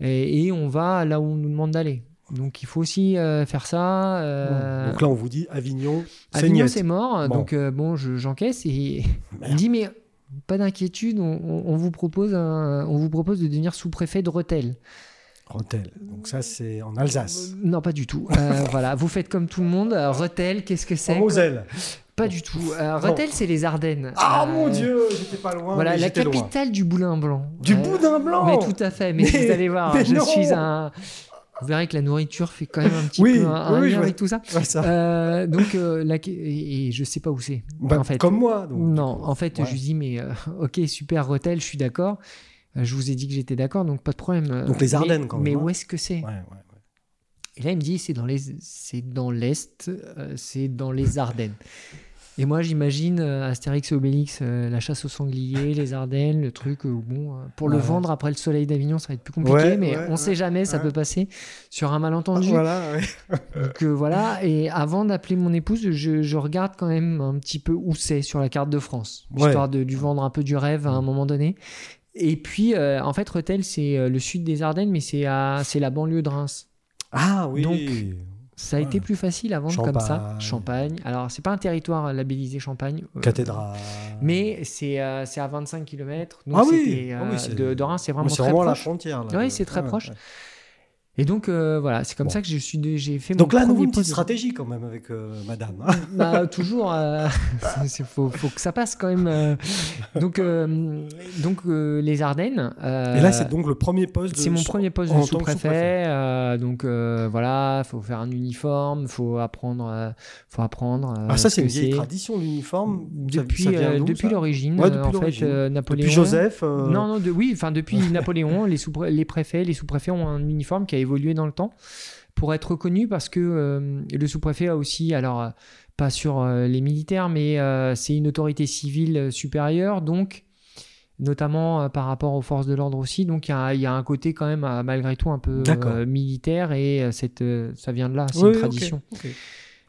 Et, et on va là où on nous demande d'aller. Donc, il faut aussi euh, faire ça. euh,
Donc là, on vous dit Avignon, c'est
Avignon, c'est mort.
Bon.
Donc, bon, je- j'encaisse et il dit Mais pas d'inquiétude, on vous propose un- on vous propose de devenir sous-préfet de Rethel.
Rotel. Donc ça, c'est en Alsace.
Non, pas du tout. Euh, voilà, vous faites comme tout le monde. Euh, Rethel, qu'est-ce que c'est
En Moselle.
Pas du tout. Euh, Rethel, c'est les Ardennes.
Ah
Euh,
mon Dieu, j'étais pas loin.
Voilà,
mais
la
loin.
capitale du boulin blanc.
Du boudin blanc.
Mais tout à fait. Mais,
Mais-
vous allez voir, je
non.
suis un. Vous verrez que la nourriture fait quand même un petit
Oui,
peu un,
oui,
lien
vois.
avec tout ça. Euh, donc, euh, la- et, et je sais pas où c'est.
Bah,
en fait.
Comme moi. donc,
Non, en fait,
Ouais.
je lui dis, mais euh, ok, super, Rotel, je suis d'accord. Euh, je vous ai dit que j'étais d'accord, donc pas de problème. Euh,
Donc les
mais-
Ardennes, quand même,
Mais
hein.
où est-ce que c'est?
Ouais, ouais, ouais.
Et là, il me dit, c'est dans les, c'est dans l'est, euh, c'est dans les Ardennes. Et moi, j'imagine euh, Astérix et Obélix, euh, la chasse aux sangliers, les Ardennes, le truc. euh, bon, euh, pour le
Ouais.
vendre après le soleil d'Avignon, ça va être plus compliqué,
Ouais,
mais
ouais,
on sait
ouais,
jamais, ça peut passer sur un malentendu.
Voilà, ouais.
Donc euh, voilà, et avant d'appeler mon épouse, je, je regarde quand même un petit peu où c'est sur la carte de France,
Ouais.
histoire de lui vendre un peu du rêve à un moment donné. Et puis, euh, en fait, Rethel, c'est euh, le sud des Ardennes, mais c'est à- c'est la banlieue de Reims.
Ah oui.
Donc, Ça a
Ouais.
été plus facile à vendre comme ça.
Champagne.
Alors, c'est pas un territoire labellisé Champagne. euh,
Cathédrale.
Mais c'est euh, c'est à 25 km. Donc,
Ah oui. Ah oui, c'est-
de, de Reims, c'est vraiment très
vraiment la
proche.
frontière. Là,
Oui, c'est très
ouais,
proche.
ouais.
Et donc, euh, voilà, c'est comme
Bon.
ça que je suis j'ai fait
Donc
mon
là, une petite
de-
stratégie quand même avec euh, madame. hein.
Bah, toujours, euh, il faut, faut que ça passe quand même. euh. Donc, euh, donc euh, les Ardennes. euh,
Et là, c'est donc le premier poste. de-
c'est mon premier poste de sous-préfet. euh, donc euh, voilà, faut faire un uniforme, faut apprendre, euh, faut apprendre. euh,
Ah, ça,
ce
c'est une vieille tradition, l'uniforme.
Depuis,
ça
euh, depuis l'origine,
Ouais,
euh,
depuis
en fait, euh, Napoléon.
Depuis Joseph. euh,
Non, non, de, oui, enfin depuis Napoléon, les, sous les préfets, les sous-préfets ont un uniforme qui a évolué dans le temps pour être reconnu parce que euh, le sous-préfet a aussi, alors euh, pas sur euh, les militaires, mais euh, c'est une autorité civile supérieure, donc notamment par rapport aux forces de l'ordre aussi, donc il y a, il y a un côté quand même malgré tout un peu militaire et cette, ça vient de là, c'est
oui,
une tradition.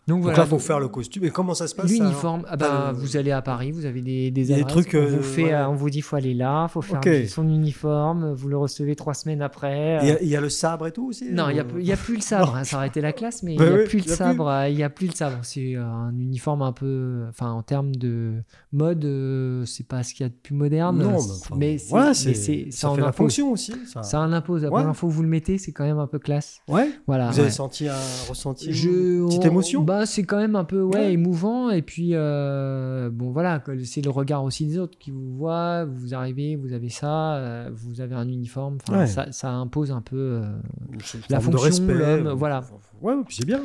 Donc voilà,
là, il faut faire le costume. Et comment ça se passe
L'uniforme, ah bah,
le-
vous allez à Paris, vous avez des, des
Il des trucs,
on,
euh,
vous fait,
ouais.
euh, on vous dit faut aller là, faut faire son uniforme, vous le recevez trois semaines après.
Il y,
euh.
a, il y a le sabre et tout aussi
Non, il n'y a,
euh,
plus- il y a plus le sabre, hein, ça aurait été la classe, mais il
Bah
n'y a
oui,
plus
il
le sabre. euh, Il y a plus le sabre. C'est euh, un uniforme un peu, enfin en termes de mode, euh, c'est pas ce qu'il y a de plus moderne.
Non, mais,
c'est-
enfin,
mais
ça
en
fait la
impose.
fonction aussi. Ça.
Ça en impose. Fois que vous le mettez, c'est quand même un peu classe.
Ouais.
Voilà.
Vous avez senti un ressenti, une petite
on-
émotion?
Bah, C'est quand même un peu ouais,
Ouais.
émouvant. Et puis, euh, bon, voilà, c'est le regard aussi des autres qui vous voient. Vous arrivez, vous avez ça, euh, vous avez un uniforme.
Ouais.
ça, ça impose un peu. euh, la fonction, l'homme, voilà.
Ouais, puis c'est bien.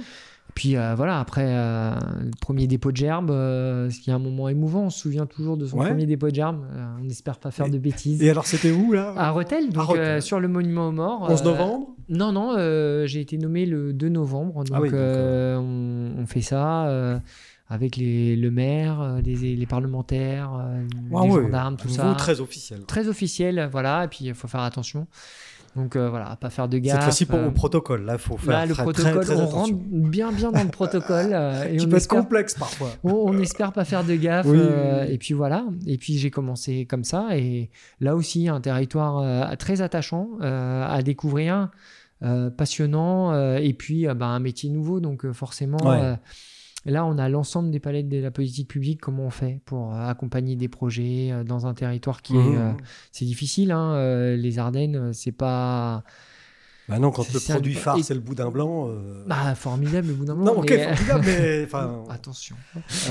Puis euh, voilà, après euh, le premier dépôt de gerbe, euh, ce qui est un moment émouvant, on se souvient toujours de son
Ouais.
premier dépôt de gerbe. On n'espère pas faire
Et-
de bêtises.
Et alors, c'était où, là?
À Rethel, donc sur le monument aux morts.
11
euh,
novembre?
Non, non, j'ai été nommé le 2 novembre. Donc,
Ah oui, donc,
on, on fait ça avec les, le maire, les, les parlementaires,
Ah
les
ouais,
gendarmes, tout ça.
très officiel.
Très officiel, voilà. Et puis, il faut faire attention. Donc, euh, voilà, pas faire de gaffe.
Cette fois-ci, pour
euh,
au protocole, là, il faut faire
Là, le protocole,
très, très
on rentre bien, bien dans le protocole. euh, et
Qui
on
peut être complexe parfois.
on, on espère pas faire de gaffe.
Oui, oui,
euh,
oui.
Et puis voilà. Et puis j'ai commencé comme ça. Et là aussi, un territoire euh, très attachant euh, à découvrir, euh, passionnant. euh, et puis euh, bah, un métier nouveau. Donc euh, forcément,
Ouais.
Là, on a l'ensemble des palettes de la politique publique. Comment on fait pour euh, accompagner des projets euh, dans un territoire qui est.
Mhm.
euh, c'est difficile. hein, euh, les Ardennes, c'est pas.
Bah non, quand le produit phare,
et-
c'est le boudin blanc. euh,
Bah, formidable bout d'un moment.
Non, ok,
mais-
formidable, mais enfin,
Attention.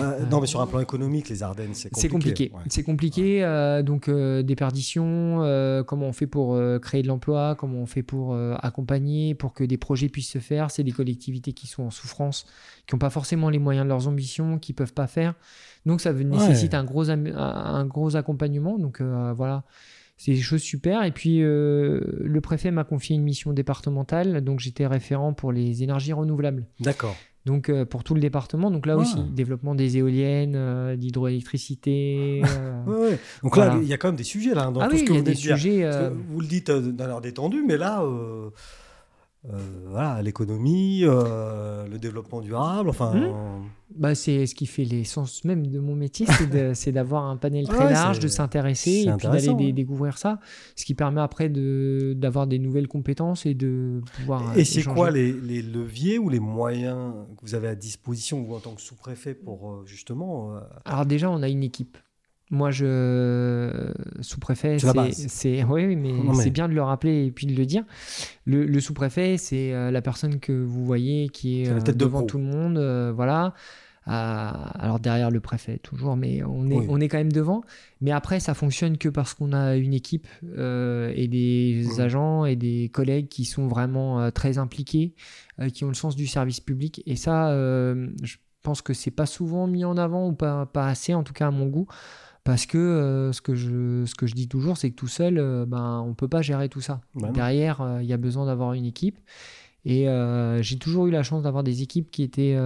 euh, non, mais sur un plan économique, les Ardennes, c'est compliqué.
C'est compliqué.
ouais.
C'est compliqué. euh, donc, euh, déperdition, euh, comment on fait pour euh, créer de l'emploi, comment on fait pour euh, accompagner, pour que des projets puissent se faire. C'est des collectivités qui sont en souffrance, qui n'ont pas forcément les moyens de leurs ambitions, qui peuvent pas faire. Donc, ça nécessite un, gros, un gros accompagnement. Donc, euh, voilà. C'est des choses super. Et puis, euh, le préfet m'a confié une mission départementale. Donc, j'étais référent pour les énergies renouvelables.
D'accord.
Donc euh, pour tout le département, donc là
Ouais.
aussi, développement des éoliennes, euh, d'hydroélectricité.
Ouais, ouais. Donc
Voilà.
là, il y a quand même des sujets là, hein, dans
ah
tout
oui,
ce
il
que
y a
vous venez
des
de dire.
sujets.
Vous le dites d'un air détendu, mais là, voilà, l'économie, euh, le développement durable, enfin.
Hmm.
euh,
bah, c'est ce qui fait l'essence même de mon métier, c'est d'avoir un panel très
Ouais,
large, de s'intéresser et puis d'aller
ouais.
découvrir ça, ce qui permet après de- d'avoir des nouvelles compétences et de pouvoir.
Et
euh,
c'est quoi les, les leviers ou les moyens que vous avez à disposition, vous, en tant que sous-préfet, pour euh, justement. euh,
Alors déjà, on a une équipe. Moi, je sous-préfet,
C'est
oui, oui, mais, c'est bien de le rappeler et puis de le dire. Le, le sous-préfet, c'est euh, la personne que vous voyez qui est
la
euh,
tête
devant tout le monde, euh, voilà. Euh, alors derrière le préfet toujours, mais on est,
Oui.
on est quand même devant. Mais après, ça fonctionne que parce qu'on a une équipe euh, et des agents et des collègues qui sont vraiment euh, très impliqués, euh, qui ont le sens du service public. Et ça, euh, je pense que c'est pas souvent mis en avant ou pas, pas assez, en tout cas à mon goût. Parce que euh, ce, que je, ce que je dis toujours, c'est que tout seul, euh, ben, on peut pas gérer tout ça. Derrière, euh, il y a besoin d'avoir une équipe. Et j'ai toujours eu la chance d'avoir des équipes qui étaient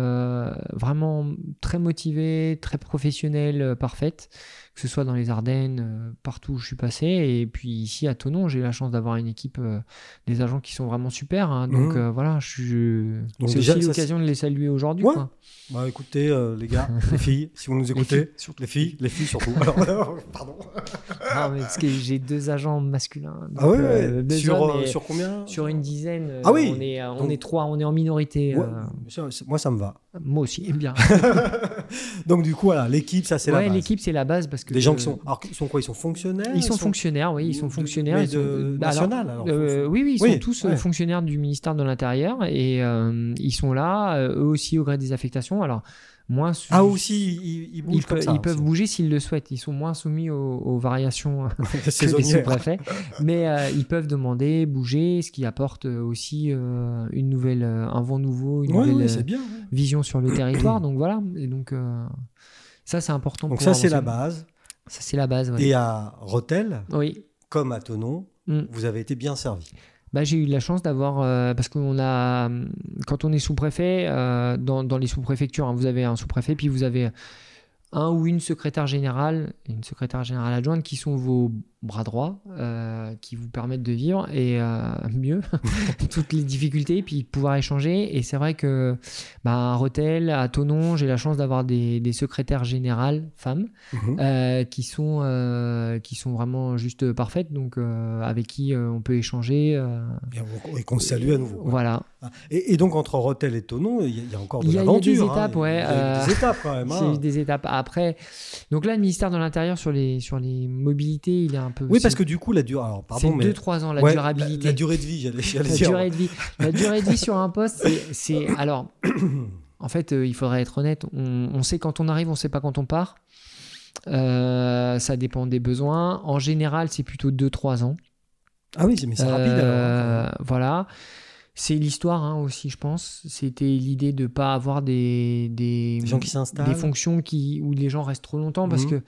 vraiment très motivées, très professionnelles, parfaites, que ce soit dans les Ardennes, euh, partout où je suis passé. Et puis ici à Tonon, j'ai la chance d'avoir une équipe, euh, des agents qui sont vraiment super. hein. donc
Mhm.
euh, voilà, je suis. C'est aussi l'occasion de les saluer aujourd'hui.
Ouais.
quoi.
Bah écoutez, les gars, les filles, si vous nous écoutez, les filles, les filles, surtout. Alors, pardon.
Ah, mais parce que j'ai deux agents masculins. donc,
Ah ouais,
euh,
sur,
hommes et-
sur combien
sur une dizaine.
Ah oui.
On est, on
Donc-
est trois, on est en minorité.
Ouais,
euh,
Moi, ça me va.
moi aussi, eh bien.
Donc du coup, voilà, l'équipe, ça c'est la base.
l'équipe, c'est la base parce que.
Des gens qui sont, alors ils sont quoi? Ils sont fonctionnaires?
Ils sont fonctionnaires, oui, ils sont fonctionnaires.
mais de national, alors,
euh, oui, oui, ils
Oui,
sont tous euh,
ouais.
fonctionnaires du ministère de l'Intérieur et euh, ils sont là, eux aussi au gré des affectations. Alors, moins.
Ah aussi, ils, ils bougent
Ils,
comme
peuvent-
ça.
ils peuvent bouger s'ils le souhaitent. Ils sont moins soumis aux, aux variations que les sous-préfets. Mais euh, ils peuvent demander, bouger, ce qui apporte aussi euh, une nouvelle, un vent nouveau, une
Ouais,
nouvelle
ouais, c'est bien. ouais.
vision sur le territoire. Donc voilà. Et donc euh, ça, c'est important.
Donc
pour
ça, c'est la base.
Ça, c'est la base. ouais.
Et à Rotel,
Oui.
comme à Tonon,
Mm.
vous avez été bien servi.
Bah, j'ai eu de la chance d'avoir euh, parce qu'on a hum, quand on est sous-préfet euh, dans, dans les sous-préfectures, hein, vous avez un sous-préfet puis vous avez un ou une secrétaire générale une secrétaire générale adjointe qui sont vos bras droits euh, qui vous permettent de vivre et euh, mieux toutes les difficultés puis pouvoir échanger et c'est vrai que bah, à Rotel, à Tonon, j'ai la chance d'avoir des, des secrétaires générales femmes
Mhm.
euh, qui sont euh, qui sont vraiment juste parfaites donc euh, avec qui euh, on peut échanger
Et, et qu'on salue à nouveau.
voilà
Et, et donc entre Rotel et Tonon, il y, y a encore de
a- il y a
l'aventure.
des
hein.
étapes, ouais,
Il y a des étapes quand même. hein.
des étapes après donc là le ministère de l'intérieur sur les sur les mobilités il est un peu
Oui, parce que du coup, la durée. Alors, pardon, mais.
2-3 ans la
Ouais,
durabilité
La, la durée de vie, j'allais j'allais
La
dire.
durée de vie la durée de vie sur un poste c'est- alors en fait euh, il faudrait être honnête on, on sait quand on arrive on sait pas quand on part Euh, ça dépend des besoins en général c'est plutôt 2-3 ans
Ah oui, c'est- mais c'est rapide alors.
Euh, Voilà. C'est l'histoire hein, aussi, je pense. C'était l'idée de pas avoir des, des,
gens qui s'installent.
des fonctions qui, où les gens restent trop longtemps parce
Mhm.
que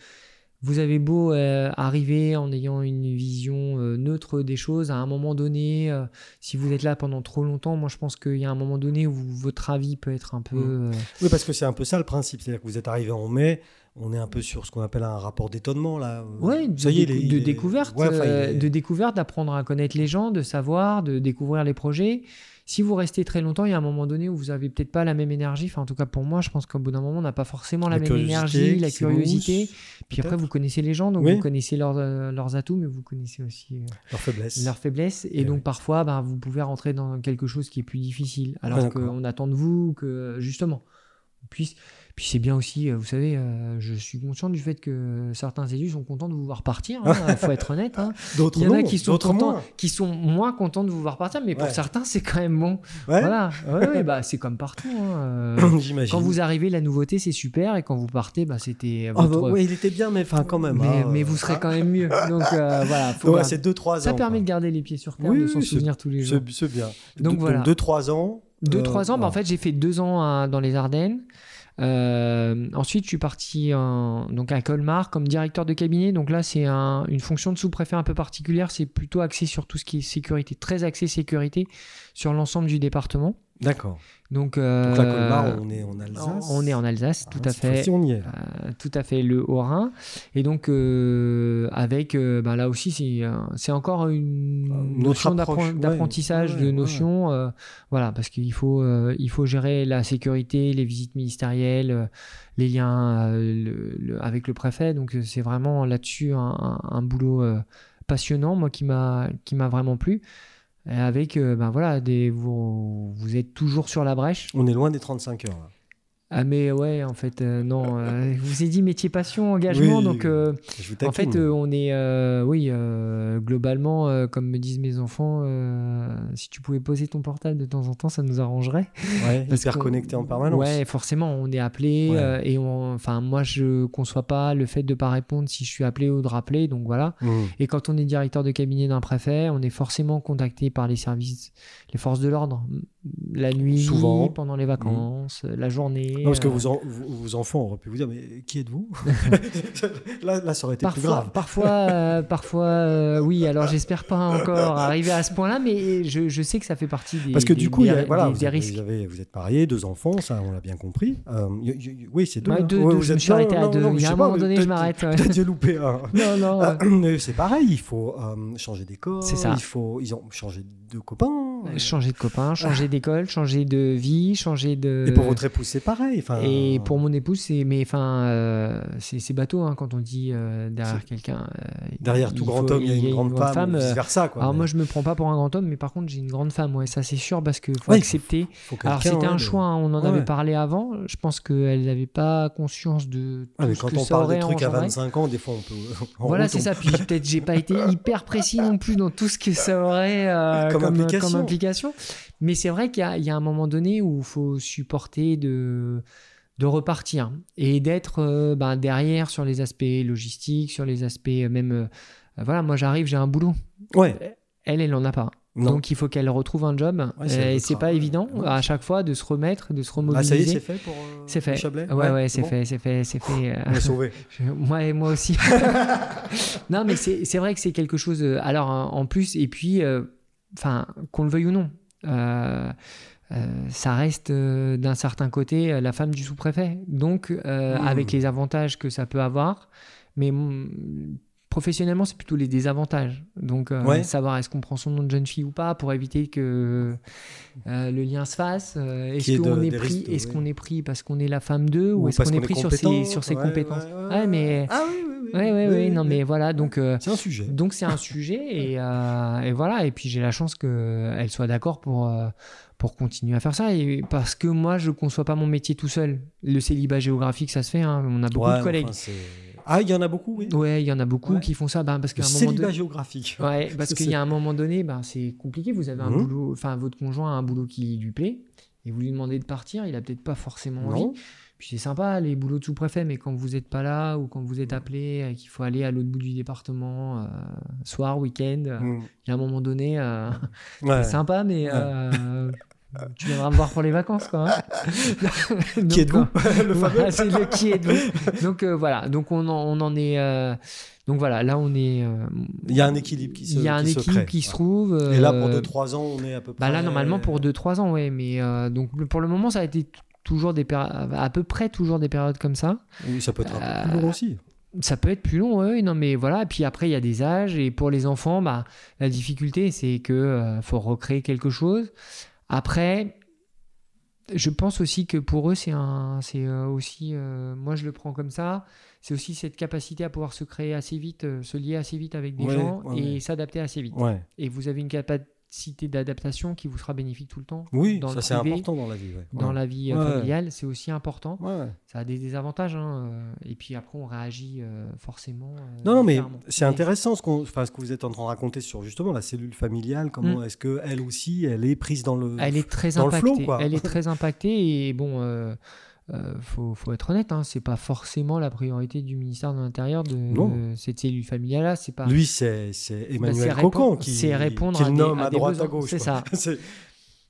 vous avez beau euh, arriver en ayant une vision euh, neutre des choses, à un moment donné, euh, si vous êtes là pendant trop longtemps, moi je pense qu'il y a un moment donné où votre avis peut être un peu... Euh,
Oui, parce que c'est un peu ça le principe. C'est-à-dire que vous êtes arrivé en mai, on est un peu sur ce qu'on appelle un rapport d'étonnement là.
Ouais, de,
est, est-
découverte,
Ouais, est-
de découverte, d'apprendre à connaître les gens, de savoir, de découvrir les projets. Si vous restez très longtemps, il y a un moment donné où vous avez peut-être pas la même énergie. Enfin, en tout cas pour moi, je pense qu'au bout d'un moment, on n'a pas forcément la,
La
même énergie, la curiosité. Puis après, vous connaissez les gens, donc
Oui.
vous connaissez leurs, euh, leurs atouts, mais vous connaissez aussi euh,
leur faiblesse.
leurs faiblesses. Et,
Eh
donc parfois, ben, vous pouvez rentrer dans quelque chose qui est plus difficile, alors qu'on attend de vous que justement, on puisse. Puis c'est bien aussi, euh, vous savez, euh, je suis conscient du fait que certains élus sont contents de vous voir partir. Il faut être honnête. hein.
D'autres
Il y en a
non,
qui sont contents,
moins.
qui sont moins contents de vous voir partir, mais pour certains, c'est quand même bon.
Ouais,
Voilà. Ouais, bah, c'est comme partout. hein, euh, quand vous arrivez, la nouveauté, c'est super, et quand vous partez, bah, c'était
Ah,
votre.
bah, ouais, il était bien, mais enfin quand même.
mais,
hein,
mais vous serez
ah.
quand même mieux. Donc euh, voilà. faut garder-
c'est 2-3 ans.
ça permet de garder les pieds sur terre,
Oui,
de s'en
oui,
souvenir tous les jours.
C'est bien.
Donc
De-
voilà.
2-3 ans.
2-3
euh,
ans, bah, en fait, j'ai fait deux ans à- dans les Ardennes. Euh, ensuite, je suis parti en- donc à Colmar comme directeur de cabinet. Donc là, c'est un- une fonction de sous-préfet un peu particulière. C'est plutôt axé sur tout ce qui est sécurité, très axé sécurité sur l'ensemble du département.
D'accord.
Donc,
Donc là,
euh,
Colmar, on est en Alsace.
on est en Alsace, tout
Ah,
à fait.
fois-ci, on y est.
Euh, tout à fait le Haut-Rhin et donc euh, avec euh, bah, là aussi c'est euh, encore une,
Une autre
notion
ouais.
d'apprentissage
Ouais,
de
ouais.
euh, voilà parce qu'il faut il faut gérer la sécurité les visites ministérielles les liens le- le- avec le préfet donc c'est vraiment là-dessus un, un- un boulot passionnant moi qui m'a vraiment plu avec euh, ben voilà des vous, vous êtes toujours sur la brèche
On est loin des 35 heures.
Ah mais ouais en fait euh, non euh, je vous ai dit métier passion engagement
Oui,
donc euh, en fait euh, on est oui globalement comme me disent mes enfants si tu pouvais poser ton portable de temps en temps ça nous arrangerait
ouais,
parce
hyper connecté en permanence.
ouais forcément on est appelé
Ouais.
et on enfin moi je conçois pas le fait de pas répondre si je suis appelé ou de rappeler donc voilà
Mmh.
et quand on est directeur de cabinet d'un préfet, on est forcément contacté par les services, les forces de l'ordre, la nuit,
Souvent.
pendant les vacances, la journée.
Non, parce que
euh,
vos, en- vos- enfants auraient pu vous dire, mais qui êtes-vous là, là, ça aurait été plus
Parfois,
grave.
parfois, euh, parfois euh, oui. Alors, j'espère pas encore arriver à ce point-là, mais je, je sais que ça fait partie des.
Parce que
des-
du coup, y a-
des-
voilà,
des-
vous,
des
avez-
risques.
vous avez- vous êtes mariés, deux enfants, ça on l'a bien compris. Euh, y- y- y- oui, c'est deux. Hein.
deux,
Ouais,
deux, je me suis arrêté à deux. Il y a un moment donné, je m'arrête.
Peut-être j'ai loupé un.
Non, non. Euh,
c'est pareil, il faut euh, changer d'école,
C'est ça.
il faut, ils ont changé de copains. euh,
Changer de copain, changer d'école, changer de vie, changer de.
Et pour votre épouse, c'est pareil.
Et pour mon épouse, c'est mais enfin, euh, c'est bateau hein, quand on dit euh, derrière quelqu'un. euh,
derrière tout grand
faut-
homme, il y a une grande femme, ou
euh,
vice versa. Quoi,
alors
mais
moi, je me prends pas pour un grand homme, mais par contre, j'ai une grande femme, ouais, ça c'est sûr, parce que faut
Ouais,
accepter.
faut
Alors c'était un choix, hein, on en
Ouais,
avait parlé avant. Je pense qu'elle n'avait pas conscience de tout
Ah, mais
ce
quand
que
on
ça
parle des trucs à
engendré.
25 ans, des fois on peut.
Voilà, c'est ça. Puis peut-être j'ai pas été hyper précis non plus dans tout ce que ça aurait euh,
Comme
comme,
implication.
comme implication. Mais c'est vrai qu'il y, a- il y a un moment donné où il faut supporter de, de repartir et d'être euh, ben, derrière sur les aspects logistiques, sur les aspects euh, même. euh, voilà, moi j'arrive, j'ai un boulot.
Ouais.
Elle, elle en a pas.
Non.
Donc il faut qu'elle retrouve un job.
Ouais,
et c'est pas évident
Ouais.
à chaque fois de se remettre, de se
Ah,
remobiliser.
ça y est, c'est fait pour. euh,
C'est fait.
Chablais
Ouais, ouais, c'est
bon.
fait, c'est fait, c'est fait. euh,
On est sauvé.
je- Moi et moi aussi. non, mais c'est vrai que c'est quelque chose. euh, alors, en en plus, et puis, euh, enfin, qu'on le veuille ou non, euh, euh, ça reste euh, d'un certain côté la femme du sous-préfet. Donc,
Mmh.
avec les avantages que ça peut avoir, mais mm, professionnellement, c'est plutôt les désavantages. Donc, euh,
Ouais.
savoir est-ce qu'on prend son nom de jeune fille ou pas pour éviter que euh, le lien se fasse. euh, est-ce qu'on est pris,
risques de-
est-ce
oui.
qu'on est pris parce qu'on est la femme d'eux ou,
Ou
est-ce qu'on est pris sur ses,
compétent.
sur ses
Ouais,
compétences
ouais,
mais
Ah oui, oui, oui.
non, mais voilà, donc
C'est un sujet.
donc c'est un sujet et, et voilà, et puis j'ai la chance qu'elle soit d'accord pour pour continuer à faire ça et parce que moi je conçois pas mon métier tout seul. Le célibat géographique, ça se fait, hein, on a beaucoup
Ouais,
de collègues.
enfin, ah, il y en a beaucoup, oui.
Ouais, il y en a beaucoup
Ouais.
qui font ça, ben, parce qu'à un moment donné.
géographique.
Ouais, parce qu'il y a un moment donné, ben, c'est compliqué. Vous avez un
Mhm.
boulot, enfin votre conjoint a un boulot qui lui plaît, et vous lui demandez de partir, il a peut-être pas forcément
Non.
envie. Puis c'est sympa les boulots de sous-préfet, mais quand vous n'êtes pas là ou quand vous êtes appelé, et qu'il faut aller à l'autre bout du département, euh, soir, week-end, euh,
Mm.
il y a un moment donné, euh,
Ouais.
c'est sympa, mais
Ouais.
euh, tu viendras me voir pour les vacances, quoi. hein. Donc,
Qui êtes-vous
euh, voilà, c'est le qui êtes-vous. Donc euh, voilà, donc on en, on en est. euh, donc voilà, là on est. euh,
Il y a un équilibre qui se
il y a un
qui
équilibre qui se trouve.
Et là, pour
euh,
2-3 ans, on est à peu près.
bah là, normalement, pour 2-3 ans, ouais. Mais donc, pour le moment, ça a été toujours des à peu près toujours des périodes comme ça.
Oui, ça peut être un peu plus long aussi.
Ça peut être plus long, ouais, non, mais voilà. Et puis après, il y a des âges. Et pour les enfants, bah, la difficulté, c'est que euh, faut recréer quelque chose. Après, je pense aussi que pour eux, c'est un, c'est euh, aussi, euh, moi, je le prends comme ça. C'est aussi cette capacité à pouvoir se créer assez vite, euh, se lier assez vite avec des
Ouais,
gens
ouais,
et
ouais.
s'adapter assez vite. Et vous avez une capacité d'adaptation qui vous sera bénéfique tout le temps.
Oui,
Dans
ça c'est important dans la vie. ouais.
Dans
Ouais.
la vie euh,
Ouais.
familiale, c'est aussi important.
Ouais.
Ça a des désavantages. hein, euh, Et puis après, on réagit euh, forcément. euh,
Non, non, mais c'est intéressant ce, enfin, ce que vous êtes en train de raconter sur justement la cellule familiale. Comment est-ce que elle aussi, elle est prise dans le.
Mm. Elle est très
dans le
impactée.
flow, quoi.
Elle est très impactée et bon, euh, euh, faut, faut être honnête, hein, c'est pas forcément la priorité du ministère de l'Intérieur de
Non.
cette cellule familiale-là. C'est pas.
Lui, c'est,
Bah,
Emmanuel
c'est
Cocon qui,
répondre
qui
à
le nomme
à
droite
besoins.
à gauche.
C'est ça.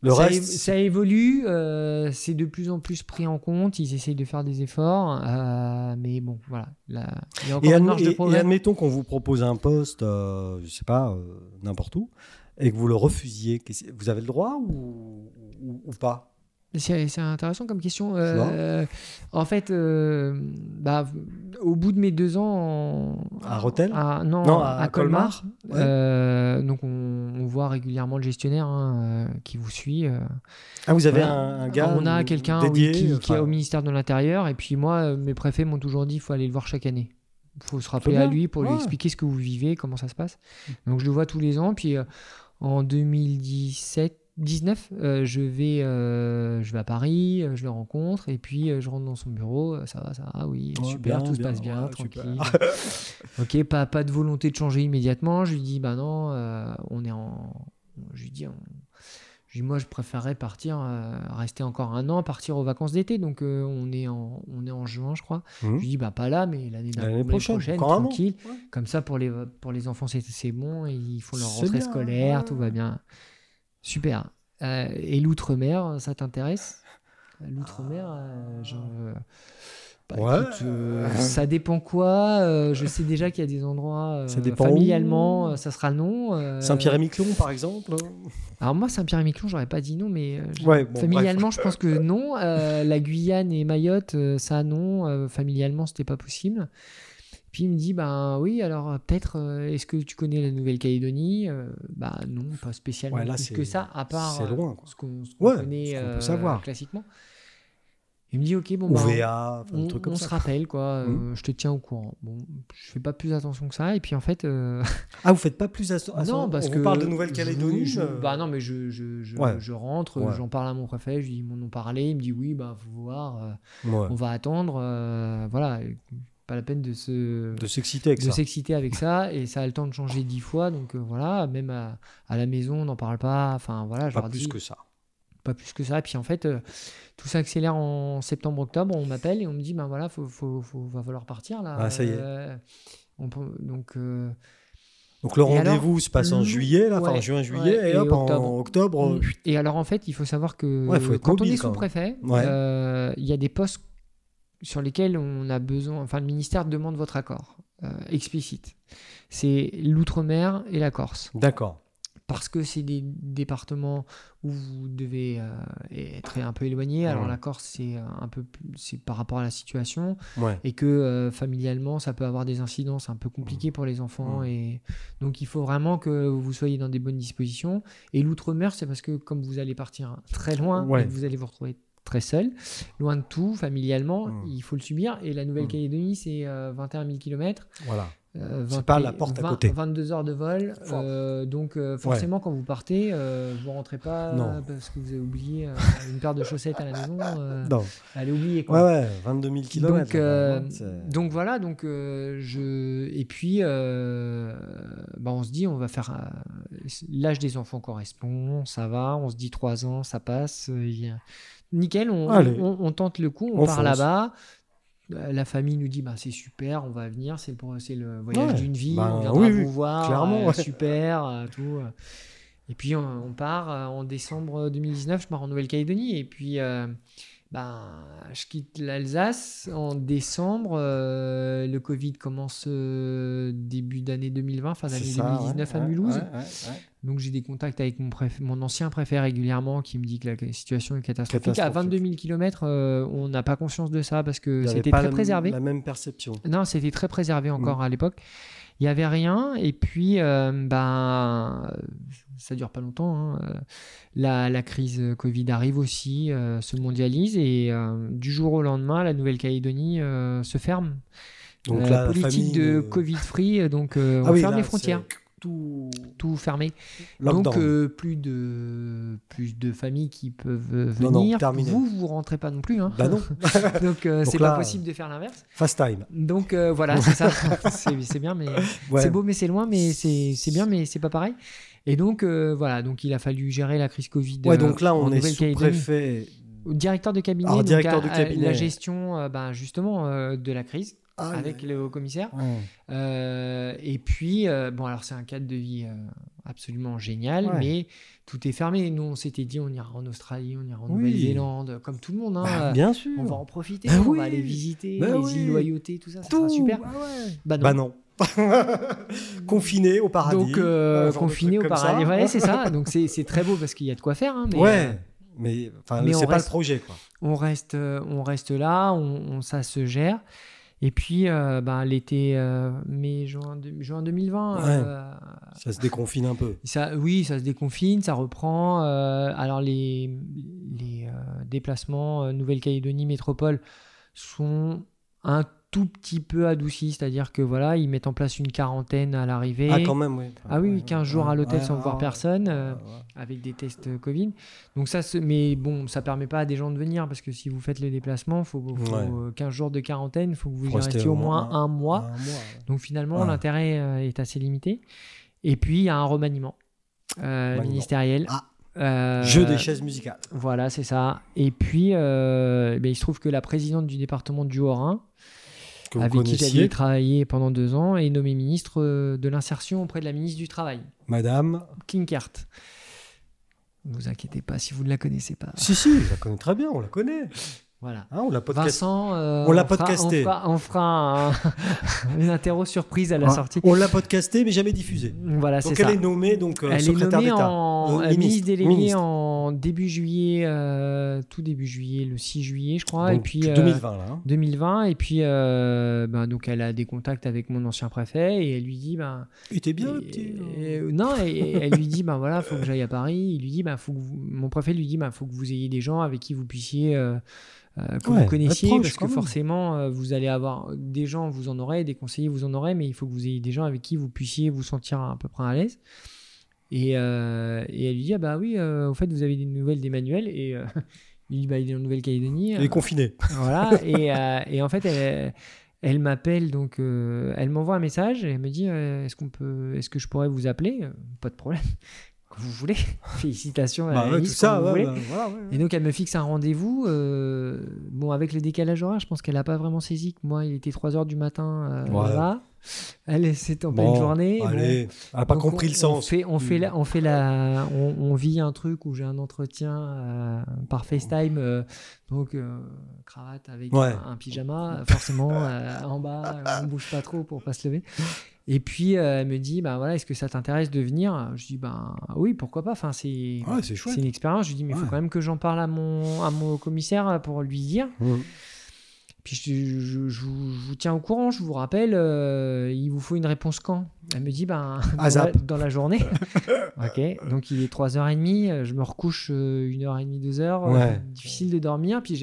Le
ça,
reste,
ça évolue, euh, c'est de plus en plus pris en compte. Ils essayent de faire des efforts, euh, mais bon, voilà. là, il y a encore
Et,
une marge de
et- admettons qu'on vous propose un poste, euh, je sais pas, euh, n'importe où, et que vous le refusiez. Vous avez le droit ou, ou, ou pas?
C'est intéressant comme question. Euh, en fait, euh, bah, au bout de mes deux ans en-
À Rethel
à- non,
Non,
à,
à
Colmar,
Colmar, ouais.
euh, donc on, on voit régulièrement le gestionnaire hein, qui vous suit. euh.
Ah, vous avez
Voilà.
un, un gars
on a quelqu'un oui, qui, qui est au ministère de l'Intérieur, et puis moi, mes préfets m'ont toujours dit qu'il faut aller le voir chaque année. Il faut se rappeler à lui pour lui expliquer ce que vous vivez, comment ça se passe. Donc je le vois tous les ans, puis euh, en 2017. 19, euh, je vais, euh, je vais à Paris, euh, je le rencontre et puis euh, je rentre dans son bureau. Ça va, ça va, oui,
Ouais,
super,
bien,
tout se passe bien,
ouais,
tranquille. ok, pas, pas de volonté de changer immédiatement. Je lui dis, bah non, on est en. Je lui dis, on- je lui dis, moi, je préférerais partir, rester encore un an, partir aux vacances d'été. Donc, on, est en, on est en juin, je crois.
hum.
Je lui dis, bah pas là, mais l'année
prochaine,
tranquille.
Ouais.
Comme ça, pour les, pour les enfants, c'est c'est bon. Ils font leur rentrée scolaire, tout va bien. Super. Euh, et l'outre-mer, ça t'intéresse? L'outre-mer, euh, je... bah,
Ouais.
écoute, euh, ça dépend quoi. euh, je sais déjà qu'il y a des endroits
Ça où.
familialement, ça sera non.
Saint-Pierre-et-Miquelon, par exemple
Alors moi, Saint-Pierre-et-Miquelon, j'aurais pas dit non, mais je-
Ouais, bon,
familialement, je pense que non. La Guyane et Mayotte, ça non. Familialement, c'était pas possible. Puis il me dit, ben oui, alors euh, peut-être, euh, est-ce que tu connais la Nouvelle-Calédonie? Euh, Bah non, pas spécialement
Ouais, là,
plus que ça, à part
c'est loin, quoi.
ce qu'on
Ouais,
connaît
qu'on peut savoir.
classiquement. Il me dit, ok, bon, bah,
VA,
on,
trucs comme
on
ça.
se rappelle, quoi. euh,
Mhm.
je te tiens au courant. Bon, je fais pas plus attention que ça. Et puis en fait, euh,
Ah, vous faites pas plus à
non, parce
on
que
vous parle de Nouvelle-Calédonie
je- bah non, mais je, je, je,
Ouais.
je rentre,
Ouais.
j'en parle à mon préfet, je lui dis ils m'en ont parlé, il me dit oui, bah faut voir, euh,
ouais.
on va attendre, voilà, pas la peine de se
De s'exciter avec
de
ça.
s'exciter avec ça et ça a le temps de changer dix fois, donc euh, voilà, même à, à la maison on n'en parle pas, enfin voilà, je
Pas
leur
plus
dis
que ça.
pas plus que ça. Et puis en fait, euh, tout s'accélère en septembre-octobre. On m'appelle et on me dit ben voilà, faut, faut, faut- va falloir partir là.
Ah, ça y est.
Euh, on peut- donc euh,
Donc le
Et alors,
rendez-vous se passe en
le-
juillet, là, juin, juillet,
ouais,
et,
et
hop,
octobre.
en octobre,
Mm. Et alors, en fait, il faut savoir que
Ouais, faut être
quand on est sous-préfet, euh, il y a des postes sur lesquels on a besoin, enfin, le ministère demande votre accord euh, explicite. C'est l'outre-mer et la Corse.
d'accord.
Parce que c'est des départements où vous devez euh, être un peu éloigné. Alors,
Ouais.
la Corse, c'est un peu c'est par rapport à la situation
Ouais.
et que euh, familialement ça peut avoir des incidences un peu compliquées pour les enfants
Mmh.
et donc il faut vraiment que vous soyez dans des bonnes dispositions et l'outre-mer c'est parce que comme vous allez partir très loin
Ouais.
vous allez vous retrouver très seul loin de tout familialement
Mmh.
il faut le subir et la Nouvelle-Calédonie c'est euh, 21 000 km
Voilà.
euh,
C'est
20
pas la porte à
20
côté.
22 heures de vol euh, donc euh, forcément quand vous partez euh, vous rentrez pas
Non.
parce que vous avez oublié une paire de chaussettes à la maison
Non.
allez oublier quoi
Ouais, ouais, 22 000 km.
donc, donc voilà, donc je et puis bah, on se dit on va faire. l'âge des enfants correspond, ça va, on se dit 3 ans, ça passe. il y a- Nickel, on,
Allez.
on- on tente le coup, on,
On
part là-bas. Euh, La famille nous dit bah, c'est super, on va venir, c'est le, c'est le voyage
Ouais.
d'une vie,
Ben,
on viendra
oui,
vous
oui,
voir,
clairement,
euh, super, euh, tout. euh. Et puis on, part euh, en décembre 2019, je pars en Nouvelle-Calédonie, et puis ben, je quitte l'Alsace en décembre, euh, le Covid commence euh, début d'année 2020, fin d'année
C'est ça,
2019
ouais,
à Mulhouse.
ouais, ouais, ouais.
Donc j'ai des contacts avec mon, préf- mon ancien préfet régulièrement qui me dit que la situation est catastrophique. À
Catastrophique.
22 000 km, on n'a pas conscience de ça parce que c'était très préservé.
La même perception.
Non, c'était très préservé encore
Mm.
à l'époque. Il n'y avait rien. Et puis, euh, ben, ça dure pas longtemps. hein. Euh, La, la crise Covid arrive aussi, euh, se mondialise. Et euh, du jour au lendemain, la Nouvelle-Calédonie se ferme.
Donc la
politique
famille,
de Covid-free, donc
ah
on
oui,
ferme
là,
les frontières.
Tout
Tout fermé.
lockdown.
Donc euh, plus de plus de familles qui peuvent euh,
Non, non,
venir.
terminé.
vous vous rentrez pas non plus. Hein.
Bah non,
Donc euh,
Donc
c'est pas possible de faire l'inverse.
fast time.
Donc euh, voilà, c'est ça. c'est bien, mais
Ouais.
c'est beau, mais c'est loin, mais c'est c'est bien, mais c'est pas pareil. Et donc voilà, donc il a fallu gérer la crise Covid.
Ouais, donc là, on est sous-préfet.
Au Directeur de cabinet,
Alors,
donc,
directeur
à-
de
à
cabinet.
la gestion, ben, justement, de la crise
Ah,
avec le haut commissaire.
Ouais.
Euh, et puis, euh, bon, alors c'est un cadre de vie euh, absolument génial,
Ouais.
mais tout est fermé. Nous, on s'était dit, on ira en Australie, on ira en
Oui.
Nouvelle-Zélande, comme tout le monde. hein.
Bah, bien sûr.
on va en profiter,
Bah
on
oui.
va aller visiter
Bah
les
oui.
îles Loyauté, tout ça, ça
Tout.
sera super.
Ah ouais.
Bah non.
Bah non. Confiné au paradis.
Donc, euh, confiné au
ça.
paradis. Ouais, c'est ça. Donc, c'est très beau parce qu'il y a de quoi faire. hein, mais,
ouais.
euh,
Mais
mais
c'est pas
reste-
le projet, quoi.
on reste, on reste là, on, on- ça se gère. Et puis, euh, ben, l'été, euh, mai, juin, juin 2020,
Ouais.
euh,
Ça se déconfine un peu.
ça, oui, ça se déconfine, ça reprend. alors, les, les déplacements Nouvelle-Calédonie métropole sont un tout petit peu adoucis, c'est-à-dire que voilà, ils mettent en place une quarantaine à l'arrivée.
Ah, quand même, oui.
Ah oui, oui, 15 jours à l'hôtel sans
ouais,
voir
ouais,
personne. euh, avec des tests euh, Covid. Donc ça, se- mais bon, ça permet pas à des gens de venir parce que si vous faites le déplacement, il faut, faut,
Ouais.
euh, 15 jours de quarantaine, il faut que vous
Faut
restiez au moins un mois.
Un mois, ouais.
Donc finalement,
Ouais.
l'intérêt euh, est assez limité. Et puis, il y a un remaniement euh, ministériel.
Ah.
Euh,
Jeu des chaises musicales.
Voilà, c'est ça. Et puis, euh, ben, il se trouve que la présidente du département du Haut-Rhin,
Que vous
avec qui j'avais travaillé pendant deux ans, est nommée ministre euh, de l'insertion auprès de la ministre du Travail,
Madame.
Klinkert. Ne vous inquiétez pas si vous ne la connaissez pas.
Si, si, je la connais très bien, on la connaît.
Voilà.
Hein, on l'a podcast.
Vincent, euh,
On l'a
fera-
podcasté.
On fera, on fera un- une interro surprise à la
Ah,
sortie.
On l'a podcasté, mais jamais diffusé.
Voilà, c'est
Donc
ça.
elle est nommée donc euh,
Elle est
secrétaire d'État.
en
Euh,
ministre déléguée
ministre.
En début juillet, euh, tout début juillet, le 6 juillet, je crois.
Donc,
et puis euh,
2020 là. hein.
2020. Et puis, euh, ben, donc, elle a des contacts avec mon ancien préfet et elle lui dit, ben,
Il était bien le
et-
petit. hein.
et- non, et, et elle lui dit, ben voilà, faut que j'aille à Paris. Il lui dit, ben, faut que vous- mon préfet lui dit, ben, faut que vous ayez des gens avec qui vous puissiez, euh, euh, que
Ouais,
vous connaissiez,
proche,
parce que
même.
forcément, euh, vous allez avoir des gens, vous en aurez, des conseillers, vous en aurez, mais il faut que vous ayez des gens avec qui vous puissiez vous sentir à peu près à l'aise. Et, euh, et elle lui dit, ah bah oui, euh, au fait, vous avez des nouvelles d'Emmanuel. Et euh, il dit, bah, il est en Nouvelle-Calédonie.
Il est confiné.
Voilà, et, euh, et en fait, elle, elle m'appelle, donc euh, elle m'envoie un message et elle me dit est-ce qu'on peut, est-ce que je pourrais vous appeler? Pas de problème, vous voulez. Félicitations à
Bah ouais, tout ça,
vous
ouais, bah, voilà, ouais, ouais.
Et donc elle me fixe un rendez-vous. euh, bon, avec le décalage horaire, je pense qu'elle n'a pas vraiment saisi que moi, il était 3h du matin. euh. Voilà. Elle, c'était en
Bon,
pleine journée. bon.
Allez, elle n'a pas
Donc,
compris
on-
le sens.
On fait, on fait, la, on fait la, on, on vit un truc où j'ai un entretien euh, par FaceTime, euh, donc euh, cravate avec
Ouais.
un, un pyjama, forcément en bas, on bouge pas trop pour pas se lever. Et puis euh, elle me dit, bah voilà, est-ce que ça t'intéresse de venir? Je dis, ben oui, pourquoi pas. Enfin, c'est,
Ouais, c'est
une expérience. Je lui dis, mais il faut quand même que j'en parle à mon, à mon commissaire pour lui dire. Puis je, je- je vous, je vous tiens au courant, je vous rappelle, euh, il vous faut une réponse quand? Elle me dit, ben, dans, la,
Azap.
dans la journée. ok, donc il est 3h30, euh, je me recouche euh, 1h30, 2h,
Ouais.
difficile de dormir. Puis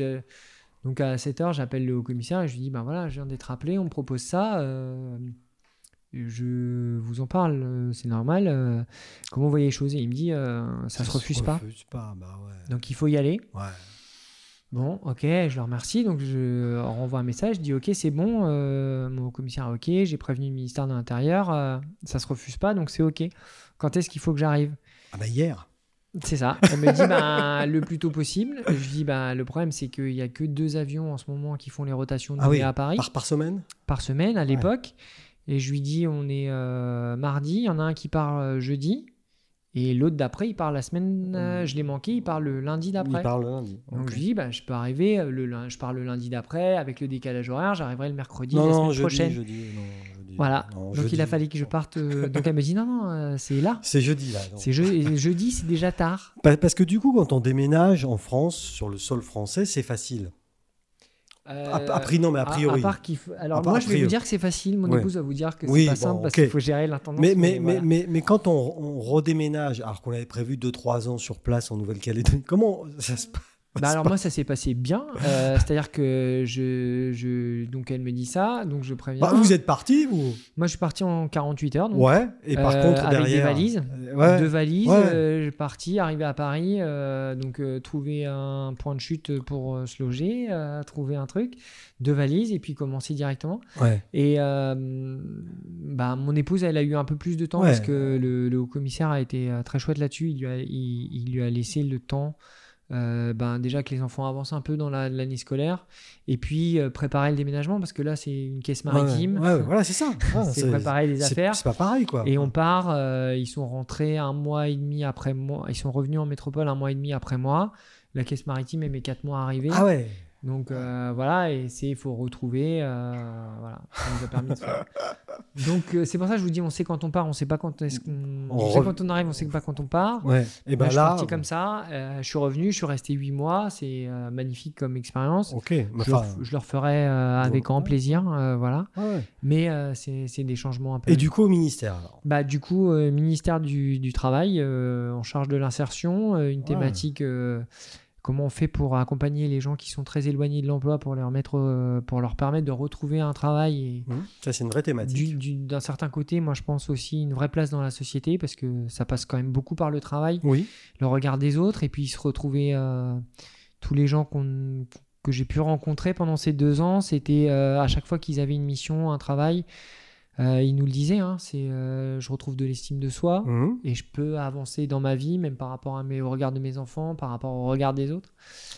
donc à 7h, j'appelle le haut commissaire et je lui dis, ben voilà, je viens d'être appelé, on me propose ça. euh, je vous en parle, euh, c'est normal. euh, comment vous voyez les choses? Et il me dit, euh, ça se refuse pas.
refuse pas, bah ouais.
Donc il faut y aller.
Ouais.
Bon, ok, je le remercie. Donc, je renvoie un message, je dis ok, c'est bon, euh, mon commissaire ok, j'ai prévenu le ministère de l'Intérieur, ça se refuse pas, donc c'est ok. Quand est-ce qu'il faut que j'arrive?
Ah bah hier.
C'est ça. Elle me dit bah, le plus tôt possible. Je dis bah, le problème, c'est qu'il n'y a que deux avions en ce moment qui font les rotations de
Ah oui,
à Paris
Par, par semaine?
Par semaine à l'époque. Et je lui dis on est euh, mardi, il y en a un qui part euh, jeudi. Et l'autre d'après, il part la semaine, euh, je l'ai manqué, il part le lundi
Il
d'après.
parle lundi.
Donc je lui dis, bah, je peux arriver, le, je pars le lundi d'après, avec le décalage horaire, j'arriverai le mercredi
non,
la
non,
semaine
jeudi,
prochaine.
jeudi, non, jeudi.
Voilà,
Non,
donc
jeudi.
il a fallu que je parte. euh, donc elle me dit, non, non, c'est là.
C'est jeudi là. non.
C'est je- jeudi, c'est déjà tard.
Pa- Parce que du coup, quand on déménage en France, sur le sol français, c'est facile.
Euh,
A, a priori, non, mais a
à-
priori.
à part Alors
À part
moi, je vais vous dire que c'est facile. Mon
Ouais.
épouse va vous dire que
Oui,
c'est pas
bon,
simple parce qu'il faut gérer l'intendance.
mais, mais, mais,
voilà.
mais, mais quand on, on redéménage, alors qu'on avait prévu 2-3 ans sur place en Nouvelle-Calédonie, comment ça se passe?
Bah alors moi ça s'est passé bien, Euh, c'est-à-dire que je, je donc elle me dit ça, donc je préviens.
Bah, Vous êtes parti vous?
Moi je suis parti en 48 heures, donc,
Ouais. Et par
euh,
contre,
avec des
derrière.
valises.
Euh, ouais.
deux valises,
Ouais.
euh, je suis parti, arrivé à Paris, donc trouver un point de chute pour se loger, trouver un truc, deux valises et puis commencer directement.
Ouais.
Et bah, mon épouse, elle a eu un peu plus de temps parce que le, le haut commissaire a été très chouette là-dessus. Il, lui a- il, il lui a laissé le temps. Euh, ben, déjà que les enfants avancent un peu dans la- l'année scolaire et puis euh, préparer le déménagement parce que là c'est une caisse maritime
Ouais, ouais, voilà, c'est ça.
C'est préparer les affaires
C'est pas pareil, quoi.
et on part, euh, ils sont rentrés un mois et demi après moi, ils sont revenus en métropole un mois et demi après moi. La caisse maritime, elle met 4 mois à arriver.
Ah ouais.
Donc euh, voilà, et c'est il faut retrouver. euh, voilà, ça nous a permis de faire. Donc euh, c'est pour ça que je vous dis, on sait quand on part, on sait pas quand est-ce qu'on.
On
On sait quand on arrive, on sait pas quand on part.
Ouais. Et ben
Là, je suis parti comme ça, euh, je suis revenu, je suis resté 8 mois, c'est euh, magnifique comme expérience.
Ok. mais
Je, le
enfin,
ref- je le referai euh, avec grand plaisir, euh, voilà.
ouais.
Mais euh, c'est c'est des changements un peu.
Et du coup, au ministère, alors?
Bah, du coup, euh, ministère du, du Travail, euh, en charge de l'insertion, euh, une
Ouais.
thématique, euh, comment on fait pour accompagner les gens qui sont très éloignés de l'emploi pour, les remettre, euh, pour leur permettre de retrouver un travail. Et
Hum, Ça, c'est une vraie thématique.
du- du- d'un certain côté, moi je pense aussi une vraie place dans la société parce que ça passe quand même beaucoup par le travail,
Oui.
le regard des autres et puis se retrouver euh, tous les gens qu'on que j'ai pu rencontrer pendant ces deux ans, c'était euh, à chaque fois qu'ils avaient une mission, un travail, euh, ils nous le disaient, hein, c'est euh, je retrouve de l'estime de soi
Hum.
et je peux avancer dans ma vie, même par rapport à mes, au regard de mes enfants, par rapport au regard des autres.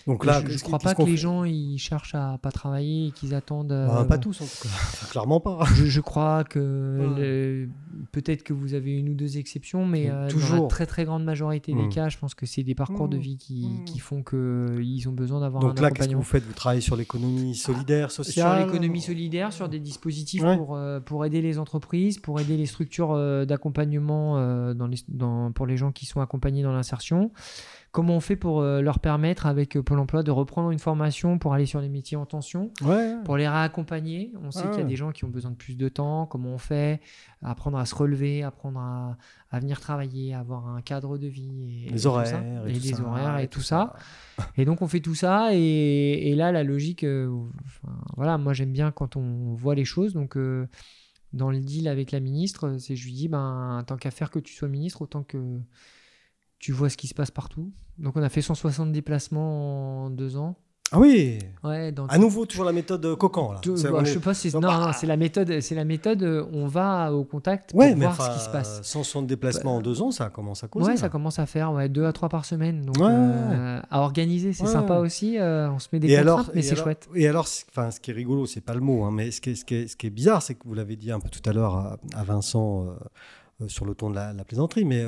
Donc là,
je, je
qu'est-ce-
crois pas que les gens ils cherchent à pas travailler et qu'ils attendent. euh,
Bah, pas
bon.
tous, en tout cas. Clairement pas.
Je, je crois que
Ouais.
peut-être que vous avez une ou deux exceptions, mais euh, dans
Toujours.
la très très grande majorité des
Mm.
cas, je pense que c'est des parcours de
Mm.
vie qui, qui font qu'ils ont besoin d'avoir
Donc
un
là, qu'est-ce que
accompagnement.
vous faites? Vous travaillez sur l'économie solidaire,
Sur
sociale?
l'économie solidaire, sur des dispositifs
Ouais.
pour, euh, pour aider les entreprises, pour aider les structures euh, d'accompagnement euh, dans les, dans, pour les gens qui sont accompagnés dans l'insertion. Comment on fait pour euh, leur permettre, avec Pôle emploi, de reprendre une formation pour aller sur les métiers en tension
Ouais.
pour les réaccompagner? On sait qu'il y a des gens qui ont besoin de plus de temps. Comment on fait? Apprendre à se relever, apprendre à, à venir travailler, avoir un cadre de vie. Et,
Les horaires. Et,
les
ça,
horaires et tout ça. Et donc on fait tout ça. Et, et là, la logique, euh, enfin, voilà, moi j'aime bien quand on voit les choses. Donc euh, dans le deal avec la ministre, c'est je lui dis, ben, tant qu'à faire que tu sois ministre, autant que tu vois ce qui se passe partout. Donc on a fait 160 déplacements en deux ans.
Ah oui
Ouais,
À nouveau, toujours la méthode euh, Cocan, là.
bah,
on
je
est-
sais pas, c'est
non, bah-
c'est la méthode, c'est la méthode. euh, On va au contact pour
Ouais,
voir ce qui se passe.
160 déplacements en deux ans, ça commence à causer.
Ouais, ça commence à faire ouais, deux à trois par semaine. Donc
Ouais.
euh, à organiser, c'est sympa aussi. euh, on se met des
Et alors,
mais c'est chouette.
Et alors, enfin, ce qui est rigolo, c'est pas le mot, hein, mais ce qui est, ce qui est- ce qui est bizarre, c'est que vous l'avez dit un peu tout à l'heure à, à Vincent euh, sur le ton de la, la plaisanterie, mais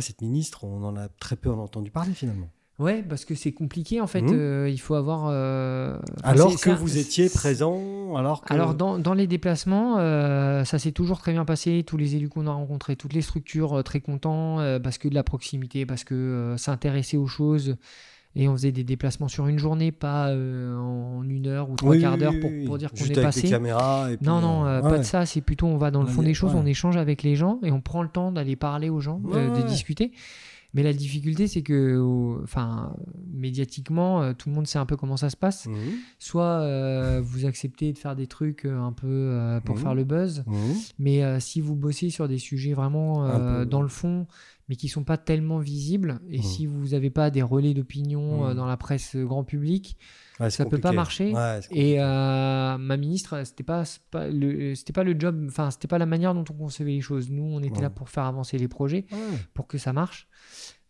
cette ministre, on en a très peu entendu parler finalement.
Ouais, parce que c'est compliqué en fait.
Mhm.
euh, il faut avoir. euh, enfin,
Alors que vous étiez présent, alors que.
Alors dans, dans les déplacements, euh, ça s'est toujours très bien passé. Tous les élus qu'on a rencontrés, toutes les structures, très contents parce que de la proximité, parce que s'intéresser aux choses. Et on faisait des déplacements sur une journée, pas en une heure ou trois
Oui,
quarts d'heure
oui,
pour,
oui,
pour dire qu'on est
avec
passé.
des caméras. Et puis,
Non, non, pas de ça. C'est plutôt, on va dans le fond des choses,
ouais.
on échange avec les gens et on prend le temps d'aller parler aux gens,
Ouais,
de discuter. Mais la difficulté, c'est que, enfin, médiatiquement, euh, tout le monde sait un peu comment ça se passe.
Mhm,
Soit euh, vous acceptez de faire des trucs euh, un peu euh, pour
Mhm.
faire le buzz,
mhm.
mais euh, si vous bossez sur des sujets vraiment dans le fond, mais qui sont pas tellement visibles. Et si vous n'avez pas des relais d'opinion dans la presse grand public,
Ouais,
ça peut pas
compliqué.
marcher.
Ouais, compliqué.
et euh, ma ministre, c'était pas, pas le, c'était pas le job, enfin c'était pas la manière dont on concevait les choses. Nous, on était
Ouais.
là pour faire avancer les projets, pour que ça marche.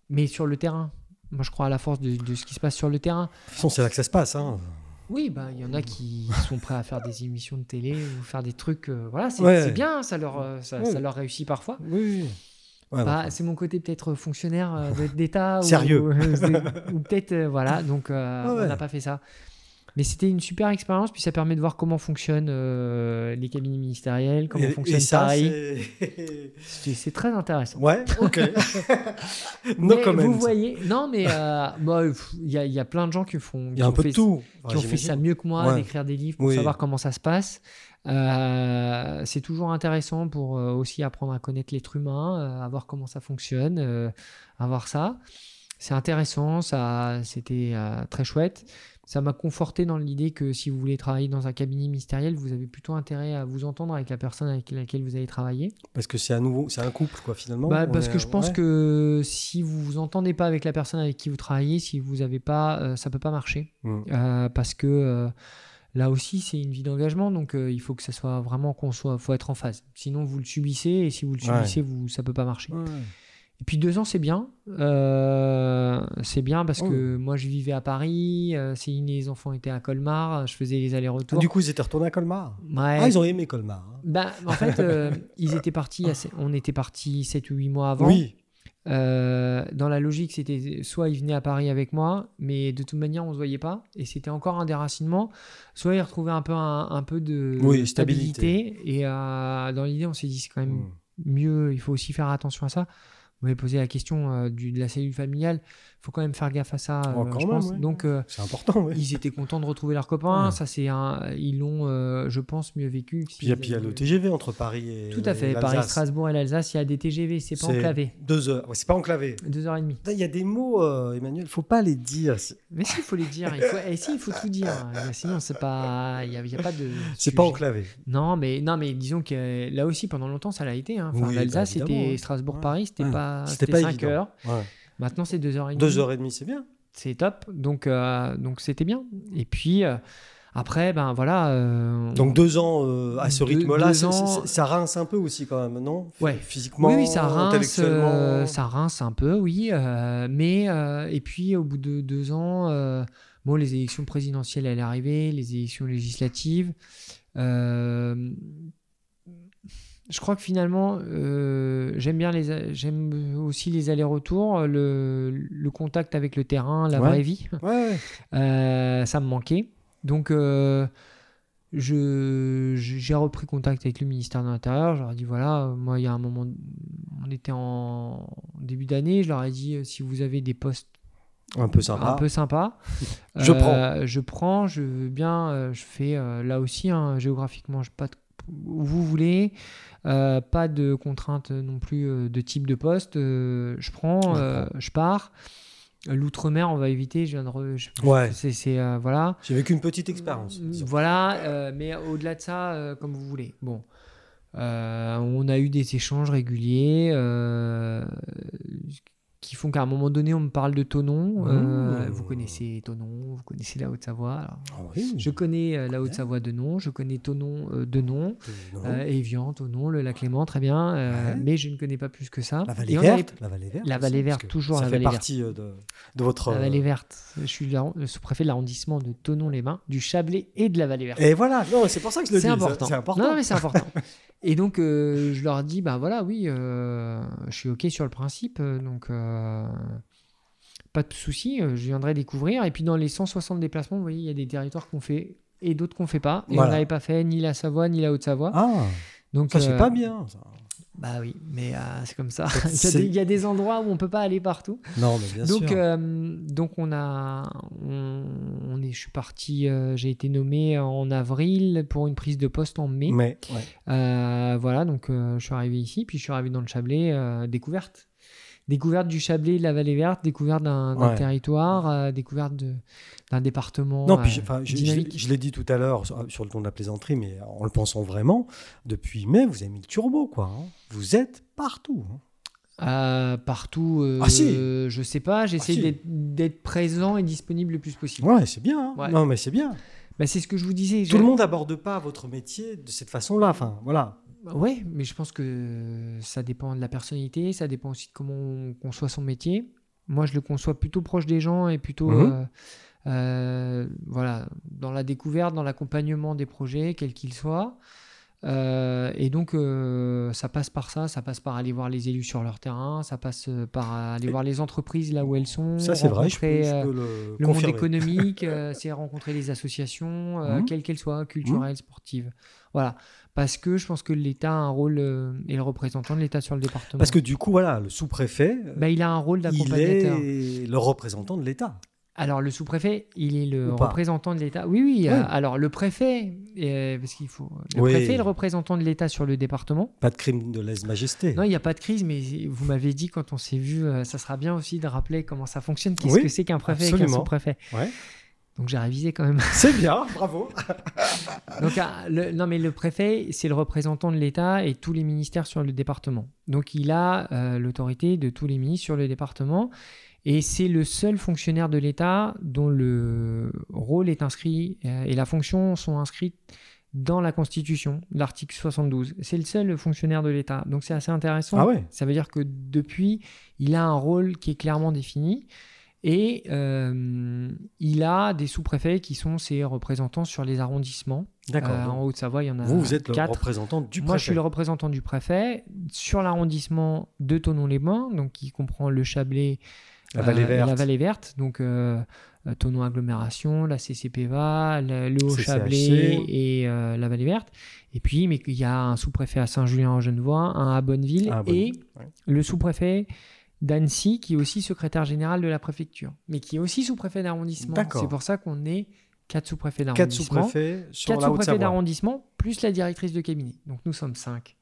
Mais sur le terrain, moi je crois à la force de, de ce qui se passe sur le terrain.
De toute façon, c'est là que ça se passe. Hein.
Oui, bah il y en a qui sont prêts à faire des émissions de télé ou faire des trucs. euh, voilà, c'est bien, ça leur, euh, ça leur réussit parfois.
Oui. Ouais,
Bah, c'est mon côté peut-être fonctionnaire euh, d'État. ou-
Sérieux.
Ou, ou peut-être, euh, voilà, donc euh,
Ouais, ouais.
on n'a pas fait ça. Mais c'était une super expérience, puis ça permet de voir comment fonctionnent euh, les cabinets ministériels, comment
et-
fonctionne
et ça,
Paris.
c'est-
très intéressant.
Ouais, ok. no
Mais vous voyez, non, mais euh, bah, il y, a- il y a plein de gens qui font,
y
qui
a un
ont
peu
fait,
de tout.
qui ont fait ça mieux que moi, d'écrire des livres pour
Oui.
savoir comment ça se passe. Euh, c'est toujours intéressant pour euh, aussi apprendre à connaître l'être humain, euh, à voir comment ça fonctionne, à voir ça. C'est intéressant, ça, c'était très chouette. Ça m'a conforté dans l'idée que si vous voulez travailler dans un cabinet ministériel, vous avez plutôt intérêt à vous entendre avec la personne avec laquelle vous allez travailler.
Parce que c'est un nouveau, c'est un couple quoi finalement.
Bah, parce
est-
que je pense
ouais.
que si vous vous entendez pas avec la personne avec qui vous travaillez, si vous avez pas, euh, ça peut pas marcher.
Mm.
Euh, parce que euh, là aussi, c'est une vie d'engagement, donc euh, il faut que ça soit vraiment qu'on soit, faut être en phase. Sinon, vous le subissez et si vous le
Ouais.
subissez, vous, ça peut pas marcher.
Ouais.
Et puis deux ans, c'est bien. Euh, c'est bien parce
Oh.
que moi, je vivais à Paris. euh, Céline et les enfants étaient à Colmar. Je faisais les allers-retours.
Du coup, ils étaient retournés à Colmar?
Ouais.
Ah, ils ont aimé Colmar. hein.
Bah, en fait, euh, ils étaient partis. assez- On était partis 7 ou 8 mois avant.
Oui.
Euh, dans la logique, c'était soit ils venaient à Paris avec moi, mais de toute manière, on se voyait pas, et c'était encore un déracinement. Soit ils retrouvaient un peu un, un peu de
Oui,
stabilité, et euh, dans l'idée, on s'est dit c'est quand même
Mm.
mieux. Il faut aussi faire attention à ça. Vous m'avez posé la question euh, du, de la cellule familiale. Il faut quand même faire gaffe à ça,
Oh,
euh, je
même,
pense.
ouais.
Donc euh,
C'est important.
Ils étaient contents de retrouver leurs copains.
Ouais.
Ça, c'est un, ils l'ont, euh, je pense, mieux vécu.
Puis il y a- le TGV entre Paris et
Tout à fait.
l'Alsace.
Paris-Strasbourg et l'Alsace, il y a des TGV, c'est pas enclavé.
Deux heures. C'est pas enclavé.
Deux heures et demie.
Il y a des mots, euh, Emmanuel, faut pas les dire.
Mais si, il faut les dire. Il faut... Et si, il faut tout dire. Sinon, c'est pas. Il a, y a pas de.
C'est pas enclavé.
Non, mais non, mais disons que là aussi, pendant longtemps, ça l'a été. Hein. Enfin,
Oui,
L'Alsace,
bah,
c'était
ouais.
Strasbourg-Paris, c'était pas.
C'était
C'était
pas
5
évident.
heures. Maintenant, c'est 2 heures et demie.
Deux heures et demie, c'est bien.
C'est top. Donc, euh, donc c'était bien. Et puis. euh, après, ben voilà. euh,
Donc deux ans euh, à ce rythme-là, ça rince un peu aussi quand même, non?
Ouais.
Physiquement,
oui, oui, ça rince,
intellectuellement.
euh, ça rince un peu, oui. mais et puis au bout de deux ans, bon, les élections présidentielles elles arrivaient, les élections législatives. Je crois que finalement, euh, j'aime bien les, j'aime aussi les allers-retours, le, le contact avec le terrain, la
Ouais.
vraie vie.
Ouais, ouais.
Euh, ça me manquait. Donc, euh, je, j'ai repris contact avec le ministère de l'Intérieur. Je leur ai dit voilà, moi, il y a un moment, on était en début d'année. Je leur ai dit si vous avez des postes
un peu sympa.
un peu sympas,
Je
euh,
prends.
Je prends, je veux bien, je fais euh, là aussi, hein, géographiquement, je pas de- où vous voulez. Euh, pas de contraintes non plus euh, de type de poste. euh, je prends, je pars. L'outre-mer, on va éviter. Je viens de re- je-
Ouais.
c'est, euh, voilà.
J'ai vécu une petite expérience.
Voilà, euh, mais au-delà de ça, euh, comme vous voulez. Bon, on a eu des échanges réguliers qui font qu'à un moment donné, on me parle de Tonon. Euh,
Mmh.
Vous connaissez Tonon, vous connaissez la Haute-Savoie.
Ah oui.
Je connais euh, la Haute-Savoie de nom, je connais Tonon euh, de nom, euh, Évian, Tonon, le lac Léman, très bien,
Ouais.
mais je ne connais pas plus que ça.
la vallée
avait-
verte. La vallée verte.
La vallée verte, toujours
ça
la
fait
vallée
partie euh, de, de votre.
La vallée verte. Je suis la- le sous-préfet de l'arrondissement de Tonon-les-Bains, du Chablais et de la vallée verte.
Et voilà. Non, c'est pour ça que je le dis.
C'est important.
C'est important.
Non, mais c'est important. Et donc, euh, je leur dis, bah voilà, oui, euh, je suis OK sur le principe, euh, donc euh, pas de souci, je viendrai découvrir. Et puis, dans les 160 déplacements, vous voyez, il y a des territoires qu'on fait et d'autres qu'on fait pas. Et
Voilà.
on n'avait pas fait ni la Savoie ni la Haute-Savoie.
Ah,
donc,
ça c'est pas bien. ça.
Bah oui, mais euh, c'est comme ça. Il, y a des, il y a des endroits où on peut pas aller partout.
Non, mais bien
donc,
sûr.
euh, donc on a, on, on est, je suis parti, euh, j'ai été nommé en avril pour une prise de poste en mai.
mais ouais.
Voilà, donc je suis arrivé ici, puis je suis arrivé dans le Chablais, découverte. Découverte du Chablais, de la Vallée Verte, découverte d'un
Ouais.
territoire, euh, découverte d'un département
Non, puis
euh,
je- enfin, je, je- l'ai dit tout à l'heure sur, sur le ton de la plaisanterie, mais en le pensant vraiment, depuis mai, vous avez mis le turbo, quoi. hein. Vous êtes partout. hein.
Euh, partout, euh,
Ah, si.
je sais pas, j'essaie
si.
d'être- présent et disponible le plus possible.
Ouais, c'est bien. hein.
Ouais.
Non, mais c'est bien.
Bah, c'est ce que je vous disais.
Tout le monde n'aborde pas votre métier de cette façon-là. Enfin, voilà.
Ouais, mais je pense que ça dépend de la personnalité, ça dépend aussi de comment on conçoit son métier. Moi, je le conçois plutôt proche des gens et plutôt
Mhm.
euh, euh, voilà, dans la découverte, dans l'accompagnement des projets, quels qu'ils soient. Euh, et donc, euh, ça passe par ça, ça passe par aller voir les élus sur leur terrain, ça passe par aller
Et-
voir les entreprises là où elles sont,
Ça, c'est vrai. Je peux,
rencontrer,
je peux le,
le monde économique, c'est rencontrer les associations,
Mhm.
quelles qu'elles soient, culturelles, sportives. Voilà. Parce que je pense que l'État a un rôle, euh, et le représentant de l'État sur le département.
Parce que du coup, voilà, le sous-préfet,
Bah, il a un rôle
il
d'accompagnateur.
est le représentant de l'État.
Alors, le sous-préfet, il est le représentant de l'État. Oui, oui.
Oui.
euh, alors, le préfet, euh, parce qu'il faut. Le
Oui.
préfet est le représentant de l'État sur le département.
Pas de crime de lèse-majesté.
Non, il n'y a pas de crise, mais vous m'avez dit quand on s'est vu, euh, ça sera bien aussi de rappeler comment ça fonctionne. Qu'est-ce
Oui,
que c'est qu'un préfet et qu'un
absolument.
sous-préfet?
Ouais.
Donc, j'ai révisé quand même.
C'est bien, bravo.
Donc, ah, le- non, mais le préfet, c'est le représentant de l'État et tous les ministères sur le département. Donc, il a euh, l'autorité de tous les ministres sur le département. Et c'est le seul fonctionnaire de l'État dont le rôle est inscrit euh, et la fonction sont inscrites dans la Constitution, l'article 72. C'est le seul fonctionnaire de l'État. Donc, c'est assez intéressant.
Ah ouais.
Ça veut dire que depuis, il a un rôle qui est clairement défini. Et euh, il a des sous-préfets qui sont ses représentants sur les arrondissements.
D'accord.
Euh, en Haute-Savoie, il y en a
vous, vous êtes le
quatre.
représentant du préfet.
Moi, je suis le représentant du préfet sur l'arrondissement de Thonon-les-Bains, donc qui comprend le Chablais
La vallée
euh,
verte.
la vallée verte, donc Thonon Agglomération, la CCPVA, le, le. Haut-Chablais et la vallée verte. Et puis, mais il y a un sous-préfet à Saint-Julien-en-Genevois, un à Bonneville
Ah,
et
Ouais.
le sous-préfet d'Annecy, qui est aussi secrétaire général de la préfecture, mais qui est aussi sous-préfet d'arrondissement. C'est pour ça qu'on est quatre sous-préfets
Quatre
d'arrondissement.
sous-préfets sur
Quatre sous-préfets d'arrondissement, plus la directrice de cabinet. Donc nous sommes cinq.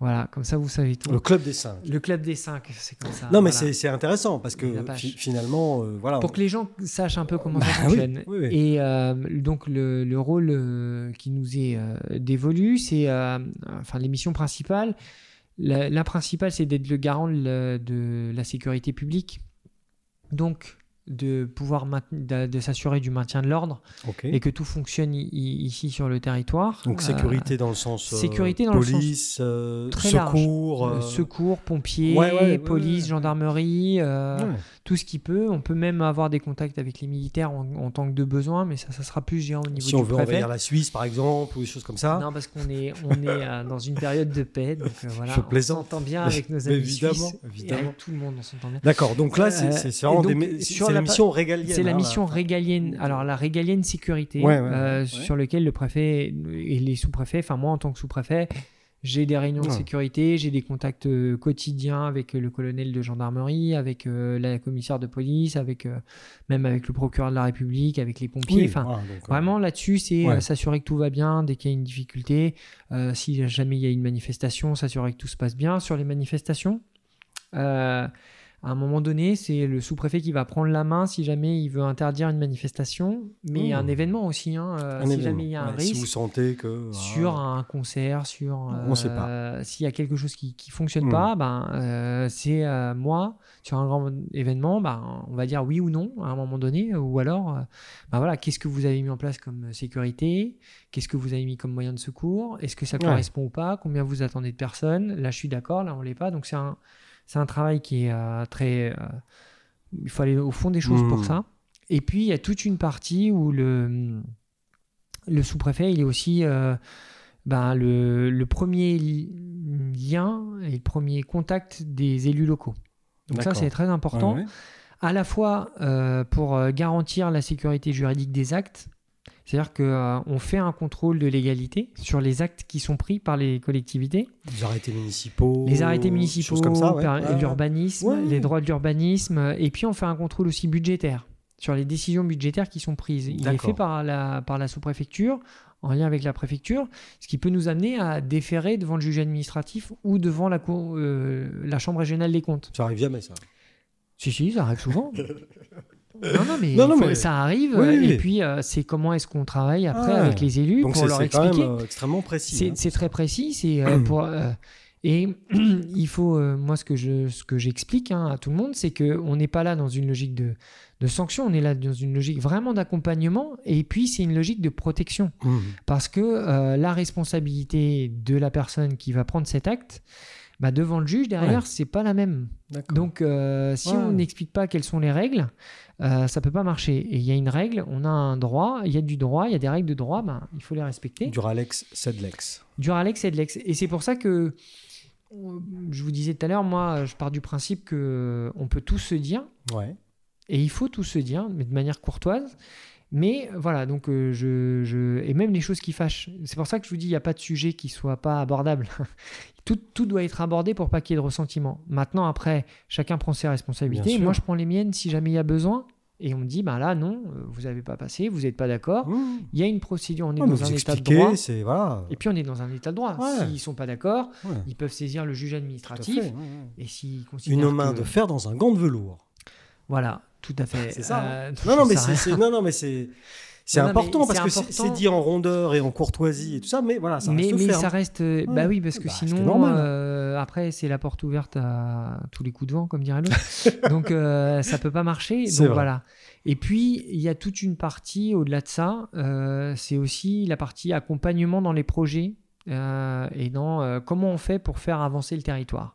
Voilà, comme ça vous savez tout.
Le club des cinq.
Le club des cinq, c'est comme ça.
non, mais
voilà.
c'est intéressant parce que fi- finalement, euh, voilà.
Pour que les gens sachent un peu comment
Bah
ça fonctionne.
oui, oui.
Et euh, donc le, le rôle euh, qui nous est dévolu, c'est, enfin les missions principales. La, la principale, c'est d'être le garant de de la sécurité publique. Donc de pouvoir de, de s'assurer du maintien de l'ordre et que tout fonctionne ici sur le territoire.
Donc
Euh,
sécurité dans le sens euh,
sécurité dans le sens
police, euh,
très
secours,
Euh, secours, pompiers,
ouais, ouais, ouais,
police,
ouais.
gendarmerie, euh, tout ce qui peut. On peut même avoir des contacts avec les militaires en, en tant que de besoin, mais ça, ça sera plus géant au niveau
si
du
on veut
préfet.
envahir la Suisse par exemple ou des choses comme ça.
Non, parce qu'on est, on est dans une période de paix, donc voilà,
Je
on
plaisante.
s'entend bien avec nos amis
évidemment,
suisses, et
évidemment.
avec tout le monde, on s'entend bien.
D'accord. Donc là, c'est vraiment des la mission régalienne.
C'est la
hein,
mission
là.
régalienne, alors la régalienne sécurité,
Ouais, ouais,
euh,
ouais.
sur lequel le préfet et les sous-préfets, enfin moi en tant que sous-préfet, j'ai des réunions de
Ouais.
sécurité, j'ai des contacts euh, quotidiens avec euh, le colonel de gendarmerie, avec euh, la commissaire de police, avec euh, même avec le procureur de la République, avec les pompiers.
Oui,
Enfin,
euh,
Vraiment là-dessus, c'est
Ouais.
s'assurer que tout va bien dès qu'il y a une difficulté. Euh, si jamais il y a une manifestation, s'assurer que tout se passe bien. Sur les manifestations, euh, à un moment donné, c'est le sous-préfet qui va prendre la main si jamais il veut interdire une manifestation, mais
Mmh.
un événement aussi. hein, euh, si
événement.
jamais il y a un
Ouais, Si vous
risque
sentez que
sur
ah,
un concert, sur
On sait pas.
euh, s'il y a quelque chose qui qui fonctionne
Hmm.
pas, ben euh, c'est euh, moi sur un grand événement, ben on va dire oui ou non à un moment donné, ou alors euh, ben voilà qu'est-ce que vous avez mis en place comme sécurité, qu'est-ce que vous avez mis comme moyen de secours, est-ce que ça
Ouais.
correspond ou pas, combien vous attendez de personnes, là je suis d'accord, là on l'est pas, donc c'est un c'est un travail qui est euh, très euh, il faut aller au fond des choses pour
Hmm.
ça. Et puis il y a toute une partie où le le sous-préfet, il est aussi euh, ben, le, le premier li- lien et le premier contact des élus locaux. Donc ça, c'est très important,
ouais, ouais.
à la fois pour garantir la sécurité juridique des actes, c'est-à-dire qu'on fait un contrôle de légalité sur les actes qui sont pris par les collectivités,
Les arrêtés municipaux.
les arrêtés municipaux,
comme ça, ouais.
per-
Ouais.
l'urbanisme,
Ouais,
les droits de l'urbanisme, et puis on fait un contrôle aussi budgétaire sur les décisions budgétaires qui sont prises. Il est fait par la, par la sous-préfecture, en lien avec la préfecture, ce qui peut nous amener à déférer devant le juge administratif ou devant la, cour, euh, la Chambre régionale des comptes.
Ça arrive jamais ça.
Si, si, ça arrive souvent. non, non, mais,
Non, non,
il faut-
mais-
ça arrive.
Oui.
Et puis, euh, c'est comment est-ce qu'on travaille après
Ah.
avec les élus
Donc
pour
c'est
leur
c'est
expliquer.
même euh, extrêmement précis.
C'est
hein.
c'est très précis. C'est euh, pour. Et il faut, moi, ce que je, ce que j'explique hein, à tout le monde, c'est que on n'est pas là dans une logique de, de sanction, on est là dans une logique vraiment d'accompagnement, et puis c'est une logique de protection,
Mhm.
parce que la responsabilité de la personne qui va prendre cet acte, bah, devant le juge derrière,
Ouais.
c'est pas la même. Donc, euh, si
Ouais.
on n'explique pas quelles sont les règles, euh, ça peut pas marcher. Et il y a une règle, on a un droit, il y a du droit, il y a des règles de droit, ben, il faut les respecter.
Duralex, Sedlex.
Duralex et de l'ex. Et c'est pour ça que, je vous disais tout à l'heure, moi, je pars du principe que on peut tous se dire,
Ouais.
et il faut tous se dire, mais de manière courtoise. Mais voilà, donc euh, je, je- Et même les choses qui fâchent. C'est pour ça que je vous dis, il n'y a pas de sujet qui soit pas abordable. tout, tout doit être abordé pour pas qu'il y ait de ressentiment. Maintenant, après, chacun prend ses responsabilités. Moi, je prends les miennes si jamais il y a besoin. Et on me dit, bah là, non, euh, vous n'avez pas passé, vous n'êtes pas d'accord. Il y a une procédure, on est
Ouais, mais
dans un état de droit.
voilà.
Et puis on est dans un état de droit.
Ouais.
S'ils sont pas d'accord,
Ouais,
ils peuvent saisir le juge administratif.
fait.
Et s'ils
Une main
que-
de fer dans un gant de velours.
Voilà, tout à fait.
C'est ça,
Euh,
Non, non, mais c'est, non, non, mais c'est, c'est important parce que c'est, dit en rondeur et en courtoisie et tout ça, mais voilà, ça reste
mais
ferme.
ça reste. euh,
Ouais.
Bah oui, parce que
Bah,
sinon, euh, après, c'est la porte ouverte à tous les coups de vent, comme dirait l'autre. Donc, euh, ça peut pas marcher. Donc,
vrai.
voilà. Et puis, il y a toute une partie au-delà de ça. euh, c'est aussi la partie accompagnement dans les projets et dans comment on fait pour faire avancer le territoire.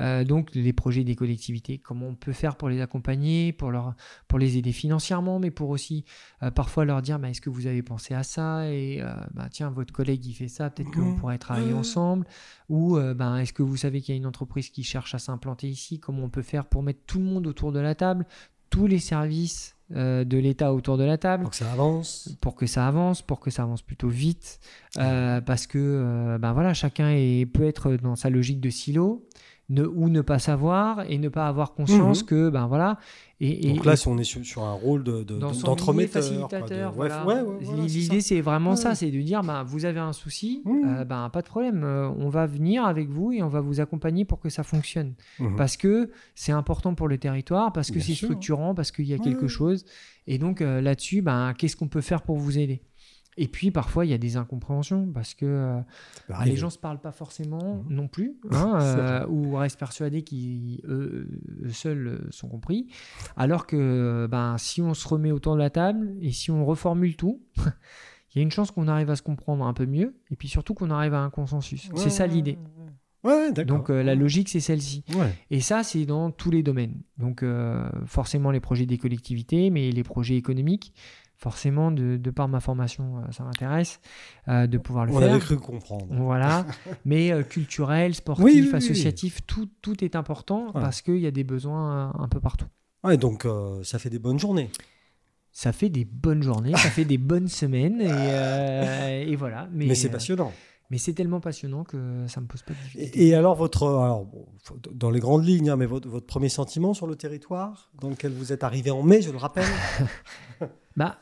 Euh, donc les projets des collectivités, comment on peut faire pour les accompagner, pour, leur, pour les aider financièrement, mais pour aussi euh, parfois leur dire bah, est-ce que vous avez pensé à ça et euh, bah, tiens votre collègue il fait ça, peut-être qu'on pourrait travailler ensemble. Ou euh, ben, est-ce que vous savez qu'il y a une entreprise qui cherche à s'implanter ici, comment on peut faire pour mettre tout le monde autour de la table, tous les services de l'État autour de la table
Donc ça avance.
pour que ça avance, pour que ça avance plutôt vite, euh, parce que euh, ben voilà, chacun est, peut être dans sa logique de silo, ne, ou ne pas savoir et ne pas avoir conscience
Mhm.
que ben voilà. Et, et-
Donc là, si on est sur, sur un rôle de, d'entremetteur,
milieu
quoi, de-
facilitateur. voilà.
ouais, ouais, voilà, c'est
L'idée, c'est vraiment
Ouais.
ça, c'est de dire, bah, vous avez un souci,
Mmh.
euh, bah, pas de problème, euh, on va venir avec vous et on va vous accompagner pour que ça fonctionne.
Mhm.
Parce que c'est important pour le territoire, parce que
Bien
c'est
sûr.
structurant, parce qu'il y a quelque chose. Et donc euh, là-dessus, bah, qu'est-ce qu'on peut faire pour vous aider? Et puis parfois il y a des incompréhensions parce que euh, bah, les gens se parlent pas forcément
Mhm.
non plus, hein, euh, ou restent persuadés qu'ils eux, eux seuls euh, sont compris. Alors que ben, si on se remet autour de la table et si on reformule tout, il y a une chance qu'on arrive à se comprendre un peu mieux et puis surtout qu'on arrive à un consensus.
Ouais,
c'est ça l'idée.
Ouais.
Donc euh, la logique c'est celle-ci.
Ouais.
Et ça c'est dans tous les domaines. Donc euh, forcément les projets des collectivités, mais les projets économiques. Forcément, de, de par ma formation, euh, ça m'intéresse euh, de pouvoir le
On
faire.
avait cru comprendre.
Voilà, mais euh, culturel, sportif,
Oui, oui, oui, oui.
associatif, Tout, tout est important
Ouais.
parce qu'il y a des besoins un peu partout.
Ouais, donc euh, ça fait des bonnes journées.
Ça fait des bonnes journées, ça fait des bonnes semaines et, et voilà. Mais,
Mais, c'est passionnant.
mais c'est tellement passionnant que ça me pose pas de difficulté.
Et, alors, votre, alors, dans les grandes lignes, hein, mais votre, votre premier sentiment sur le territoire dans lequel vous êtes arrivé en mai, je le rappelle
Bah,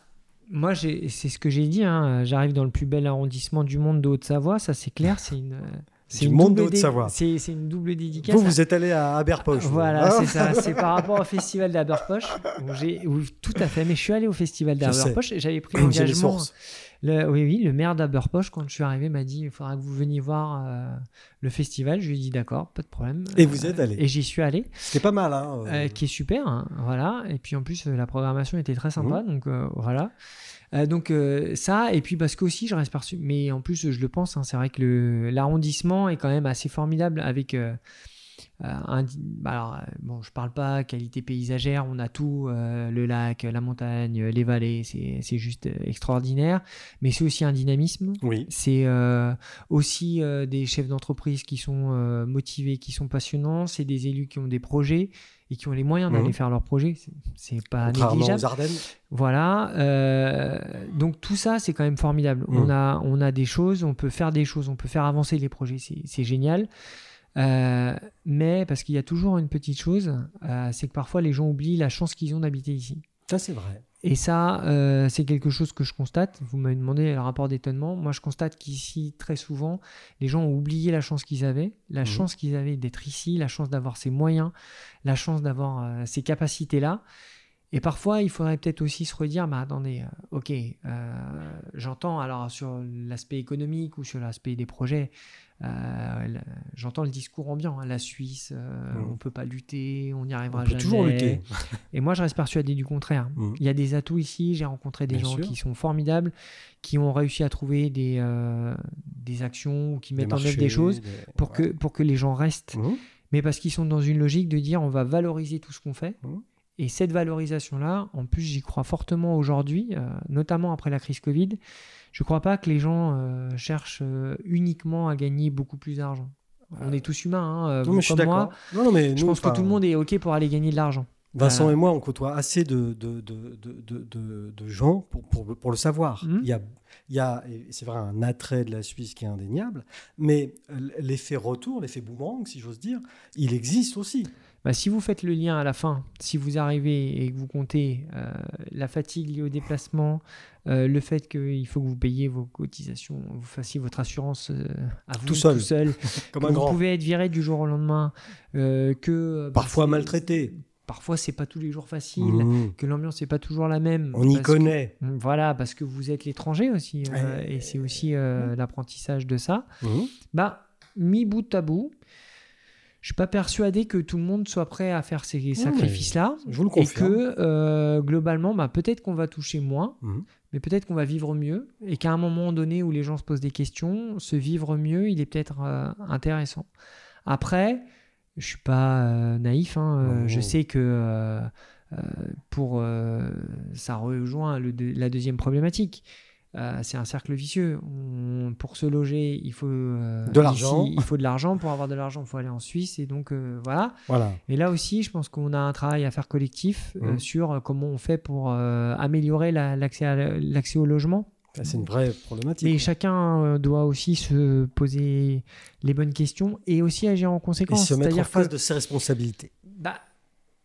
moi, c'est ce que j'ai dit. hein, J'arrive dans le plus bel arrondissement du monde de Haute-Savoie, ça c'est clair. C'est une. euh, c'est
Du monde de Haute-Savoie.
C'est une double dédicace.
Vous, vous êtes allé à Aberpoche.
Voilà,
Ah,
c'est ça. C'est par rapport au festival d'Aberpoche. Tout à fait. Mais je suis allé au festival d'Aberpoche et j'avais pris l'engagement. Le- oui, oui, le maire d'Aberpoche, quand je suis arrivé, m'a dit il faudra que vous veniez voir euh, le festival. Je lui ai dit d'accord, pas de problème.
Et vous
Euh,
êtes allé.
Et j'y suis allé,
C'était pas mal. Hein, euh,
euh, qui est super. hein, voilà. Et puis en plus, euh, la programmation était très sympa. Donc euh, voilà. Euh, donc euh, ça, et puis parce que aussi je reste perçu, mais en plus je le pense, hein, c'est vrai que l'arrondissement est quand même assez formidable avec euh, bah alors, euh, bon, je parle pas qualité paysagère, on a tout, euh, le lac, la montagne, les vallées, c'est juste euh, extraordinaire, mais c'est aussi un dynamisme.
Oui.
C'est euh, aussi des chefs d'entreprise qui sont motivés, qui sont passionnants. C'est des élus qui ont des projets et qui ont les moyens d'aller
Mhm.
faire leurs projets. C'est- pas négligeable.
aux Ardennes.
Voilà. euh, donc tout ça, c'est quand même formidable. On, a, on a des choses, on peut faire des choses, on peut faire avancer les projets. C'est génial. Euh, mais parce qu'il y a toujours une petite chose, euh, c'est que parfois les gens oublient la chance qu'ils ont d'habiter ici.
Ça, c'est vrai.
Et ça, euh, c'est quelque chose que je constate. Vous m'avez demandé le rapport d'étonnement. Moi, je constate qu'ici, très souvent, les gens ont oublié la chance qu'ils avaient, la
Mhm.
chance qu'ils avaient d'être ici, la chance d'avoir ces moyens, la chance d'avoir ces capacités-là. Et parfois, il faudrait peut-être aussi se redire, bah, attendez, euh, ok, euh, j'entends alors sur l'aspect économique ou sur l'aspect des projets, euh, j'entends le discours ambiant, hein, la Suisse, euh,
Mhm.
on peut pas lutter, on n'y arrivera
On peut
jamais.
toujours lutter.
Et moi, je reste persuadé du contraire.
Mhm.
Il y a des atouts ici. J'ai rencontré des
Bien
gens
sûr.
qui sont formidables, qui ont réussi à trouver des, des actions ou qui mettent en œuvre des choses
des-
pour,
ouais.
que, pour que les gens restent.
Mhm.
Mais parce qu'ils sont dans une logique de dire on va valoriser tout ce qu'on fait. Et cette valorisation-là, en plus, j'y crois fortement aujourd'hui, euh, notamment après la crise Covid. Je ne crois pas que les gens euh, cherchent euh, uniquement à gagner beaucoup plus d'argent. On est tous humains, hein,
Non, mais je suis
moi.
Non, non, mais
Je
nous,
pense que tout le monde est OK pour aller gagner de l'argent.
Vincent et moi, on côtoie assez de, gens pour, pour, pour le savoir.
Mhm.
Il y a, il y a c'est vrai, un attrait de la Suisse qui est indéniable, mais l'effet retour, l'effet boomerang, si j'ose dire, il existe aussi.
Bah, si vous faites le lien à la fin, si vous arrivez et que vous comptez euh, la fatigue liée au déplacement, euh, le fait qu'il faut que vous payiez vos cotisations, vous fassiez votre assurance euh, à vous
Tout seul.
tout seul,
Comme un
vous
grand.
pouvez être viré du jour au lendemain, que bah,
Parfois maltraité.
Parfois c'est pas tous les jours facile,
Mhm.
que l'ambiance n'est pas toujours la même.
On y
que-
connaît.
voilà, parce que vous êtes l'étranger aussi, et c'est aussi euh, l'apprentissage de ça.
Mhm.
Bah, mis bout à bout, je suis pas persuadé que tout le monde soit prêt à faire ces sacrifices-là.
Je vous le
Et
confirme.
que euh, globalement, bah, peut-être qu'on va toucher moins,
Mhm.
mais peut-être qu'on va vivre mieux. Et qu'à un moment donné où les gens se posent des questions, se vivre mieux, il est peut-être euh, intéressant. Après, je suis pas euh, naïf. hein. Je sais que pour ça rejoint le la deuxième problématique. Euh, c'est un cercle vicieux. On- pour se loger, il faut euh,
De l'argent.
Il faut de l'argent. Pour avoir de l'argent, il faut aller en Suisse. Et donc euh, voilà.
Voilà.
Et là aussi, je pense qu'on a un travail à faire collectif
Mhm.
sur comment on fait pour améliorer la- l'accès au logement.
C'est une vraie problématique.
Mais chacun doit aussi se poser les bonnes questions et aussi agir en
Et
conséquence.
se mettre en face
que,
de ses responsabilités.
bah,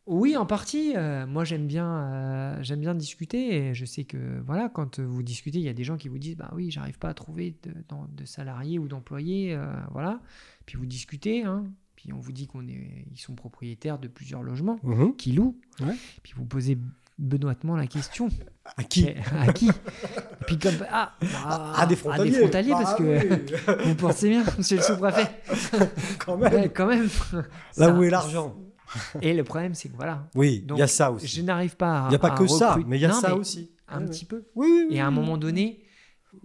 oui, en partie. euh, moi, j'aime bien, euh, j'aime bien discuter. Et je sais que voilà, quand vous discutez, il y a des gens qui vous disent, bah oui, j'arrive pas à trouver de, salariés ou d'employés, euh, voilà. Puis vous discutez, hein. Puis on vous dit qu'on est, ils sont propriétaires de plusieurs logements
Mhm.
qui louent.
Ouais.
Puis vous posez benoîtement la question.
À qui
à qui? Et puis comme ah, bah,
À des frontaliers.
frontaliers,
Bah
parce que
oui,
vous pensez bien, monsieur le sous-préfet.
quand même.
Ouais, quand même.
Là
Ça-
où est l'argent
Et le problème, c'est que voilà,
Oui, il y a ça aussi.
je n'arrive pas à.
Il n'y a pas que ça, mais il y a
Non,
ça aussi.
Un petit peu.
Oui.
Et à un moment donné,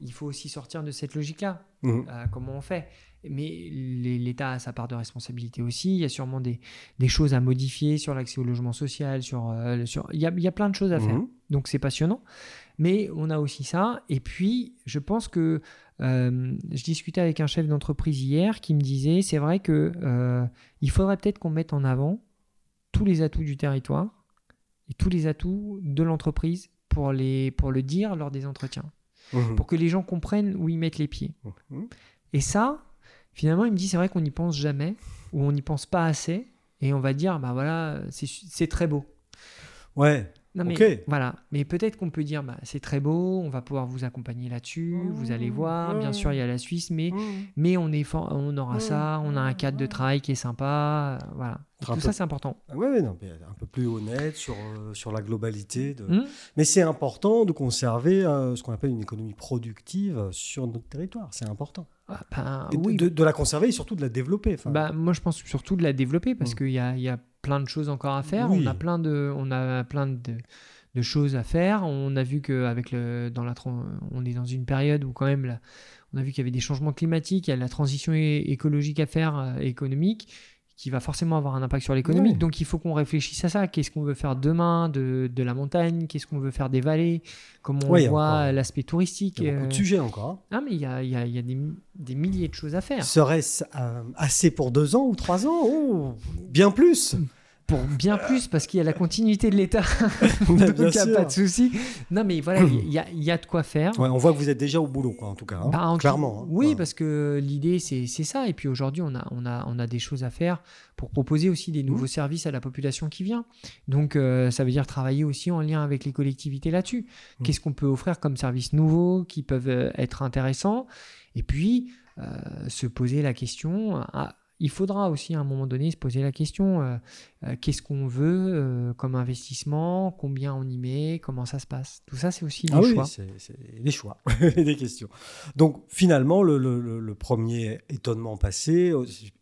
il faut aussi sortir de cette logique-là. Euh, comment on fait? Mais l'État a sa part de responsabilité aussi. Il y a sûrement des, des choses à modifier sur l'accès au logement social. Sur, euh, sur... Il, y a, il y a plein de choses à faire.
Mhm.
Donc c'est passionnant. Mais on a aussi ça. Et puis, je pense que euh, je discutais avec un chef d'entreprise hier qui me disait, c'est vrai que euh, il faudrait peut-être qu'on mette en avant tous les atouts du territoire et tous les atouts de l'entreprise pour, les, pour le dire lors des entretiens,
Mhm.
pour que les gens comprennent où ils mettent les pieds.
Mhm.
Et ça, finalement, il me dit, c'est vrai qu'on n'y pense jamais, ou on n'y pense pas assez, et on va dire, bah voilà, c'est c'est très beau.
Ouais.
Non mais voilà, mais peut-être qu'on peut dire bah, c'est très beau, on va pouvoir vous accompagner là-dessus, vous allez voir, bien sûr il y a la Suisse, mais,
Mhm.
mais on, est for- on aura
Ouais,
ça, on a un cadre de travail qui est sympa, euh, voilà. Tout
peu-
ça c'est important.
Ah Ouais, ouais, non, mais un peu plus honnête sur, euh, sur la globalité. De...
Hmm
Mais c'est important de conserver euh, ce qu'on appelle une économie productive sur notre territoire. C'est important.
Ah, ben,
Et de-
oui.
de, de la conserver et surtout de la développer.
Bah, moi je pense surtout de la développer parce
Mm.
qu'il y a, il y a plein de choses encore à faire,
Oui.
on a plein de, on a plein de, de choses à faire. On a vu que avec le, dans la, on est dans une période où quand même la- on a vu qu'il y avait des changements climatiques, il y a la transition écologique à faire, euh, économique, qui va forcément avoir un impact sur l'économie.
Oui.
Donc il faut qu'on réfléchisse à ça. Qu'est-ce qu'on veut faire demain de, de la montagne? Qu'est-ce qu'on veut faire des vallées? Comment on
Oui,
voit l'aspect touristique
il y a beaucoup
euh,
de sujets encore.
Ah mais il y a, il y a- il y a des, des milliers de choses à faire.
Serait-ce euh, assez pour deux ans ou trois ans? Oh, Bien plus
pour bien plus parce qu'il y a la continuité de l'État. Donc il n'y a
sûr.
pas de souci. Non, mais voilà, il y, a- il y a de quoi faire.
Ouais, on voit que vous êtes déjà au boulot, quoi, en tout cas. hein.
Bah, en-
Clairement. hein.
Oui,
Ouais.
parce que l'idée, c'est ça. Et puis aujourd'hui, on a, on, a, on a des choses à faire pour proposer aussi des nouveaux services à la population qui vient. Donc, euh, ça veut dire travailler aussi en lien avec les collectivités là-dessus.
Mmh.
Qu'est-ce qu'on peut offrir comme services nouveaux qui peuvent euh, être intéressants? Et puis, euh, se poser la question. Il faudra aussi à un moment donné se poser la question euh, euh, qu'est-ce qu'on veut euh, comme investissement, combien on y met, comment ça se passe. Tout ça, c'est aussi des
Ah oui,
choix.
c'est c'est des choix, des questions. Donc finalement, le, le- le- le premier étonnement passé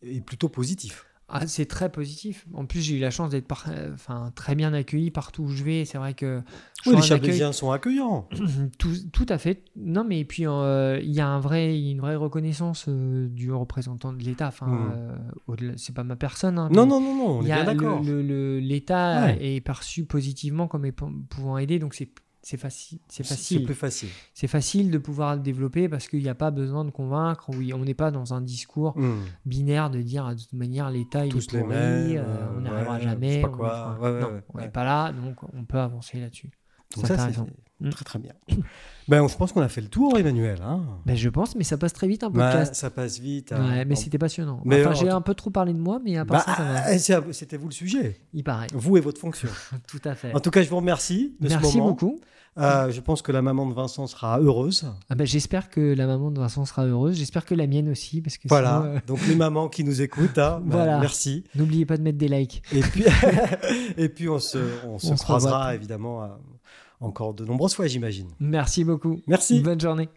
est plutôt positif.
Ah, c'est très positif. En plus, j'ai eu la chance d'être par- euh, enfin, très bien accueilli partout où je vais. C'est vrai que
Oui, les
accueil-
Chablaisiens sont accueillants.
tout, tout à fait. Non, mais puis euh, il y a un vrai, une vraie reconnaissance euh, du représentant de l'État. Enfin,
Mm.
euh, au-delà- c'est pas ma personne. hein,
Non, non, non, non, on
il
est
y a
bien d'accord.
L'État
Ouais.
est perçu positivement comme pouvant aider, donc c'est c'est facile. C'est facile.
plus facile.
C'est facile de pouvoir le développer parce qu'il n'y a pas besoin de convaincre. Oui, on n'est pas dans un discours
Hmm.
binaire de dire de toute manière l'État il
Tous
est pourri,
mêmes,
euh,
euh,
on n'y
ouais,
arrivera jamais. on
quoi. Ouais,
non,
ouais,
on n'est pas là, donc on peut avancer là-dessus.
Donc
C'est
ça,
intéressant.
c'est
Hmm.
très très bien. ben, je pense qu'on a fait le tour, Emmanuel. Hein.
Ben, je pense, mais ça passe très vite un podcast.
ça passe vite. hein.
Ouais, mais c'était passionnant.
Mais
enfin,
en
j'ai un peu trop parlé de moi, mais à part
Bah,
ça, ça va.
eh, C'était vous le sujet,
Il paraît.
vous et votre fonction.
Tout à fait.
En tout cas, je vous remercie de ce
Merci
moment.
beaucoup.
Euh, je pense que la maman de Vincent sera heureuse.
Ah ben, J'espère que la maman de Vincent sera heureuse. J'espère que la mienne aussi. Parce que
Voilà.
sinon, euh,
Donc les mamans qui nous écoutent, hein, bah,
Voilà.
merci.
n'oubliez pas de mettre des likes.
Et puis, et puis on se, on se
On se
croisera
revoit.
évidemment euh, encore de nombreuses fois, j'imagine.
Merci beaucoup.
Merci.
Bonne journée.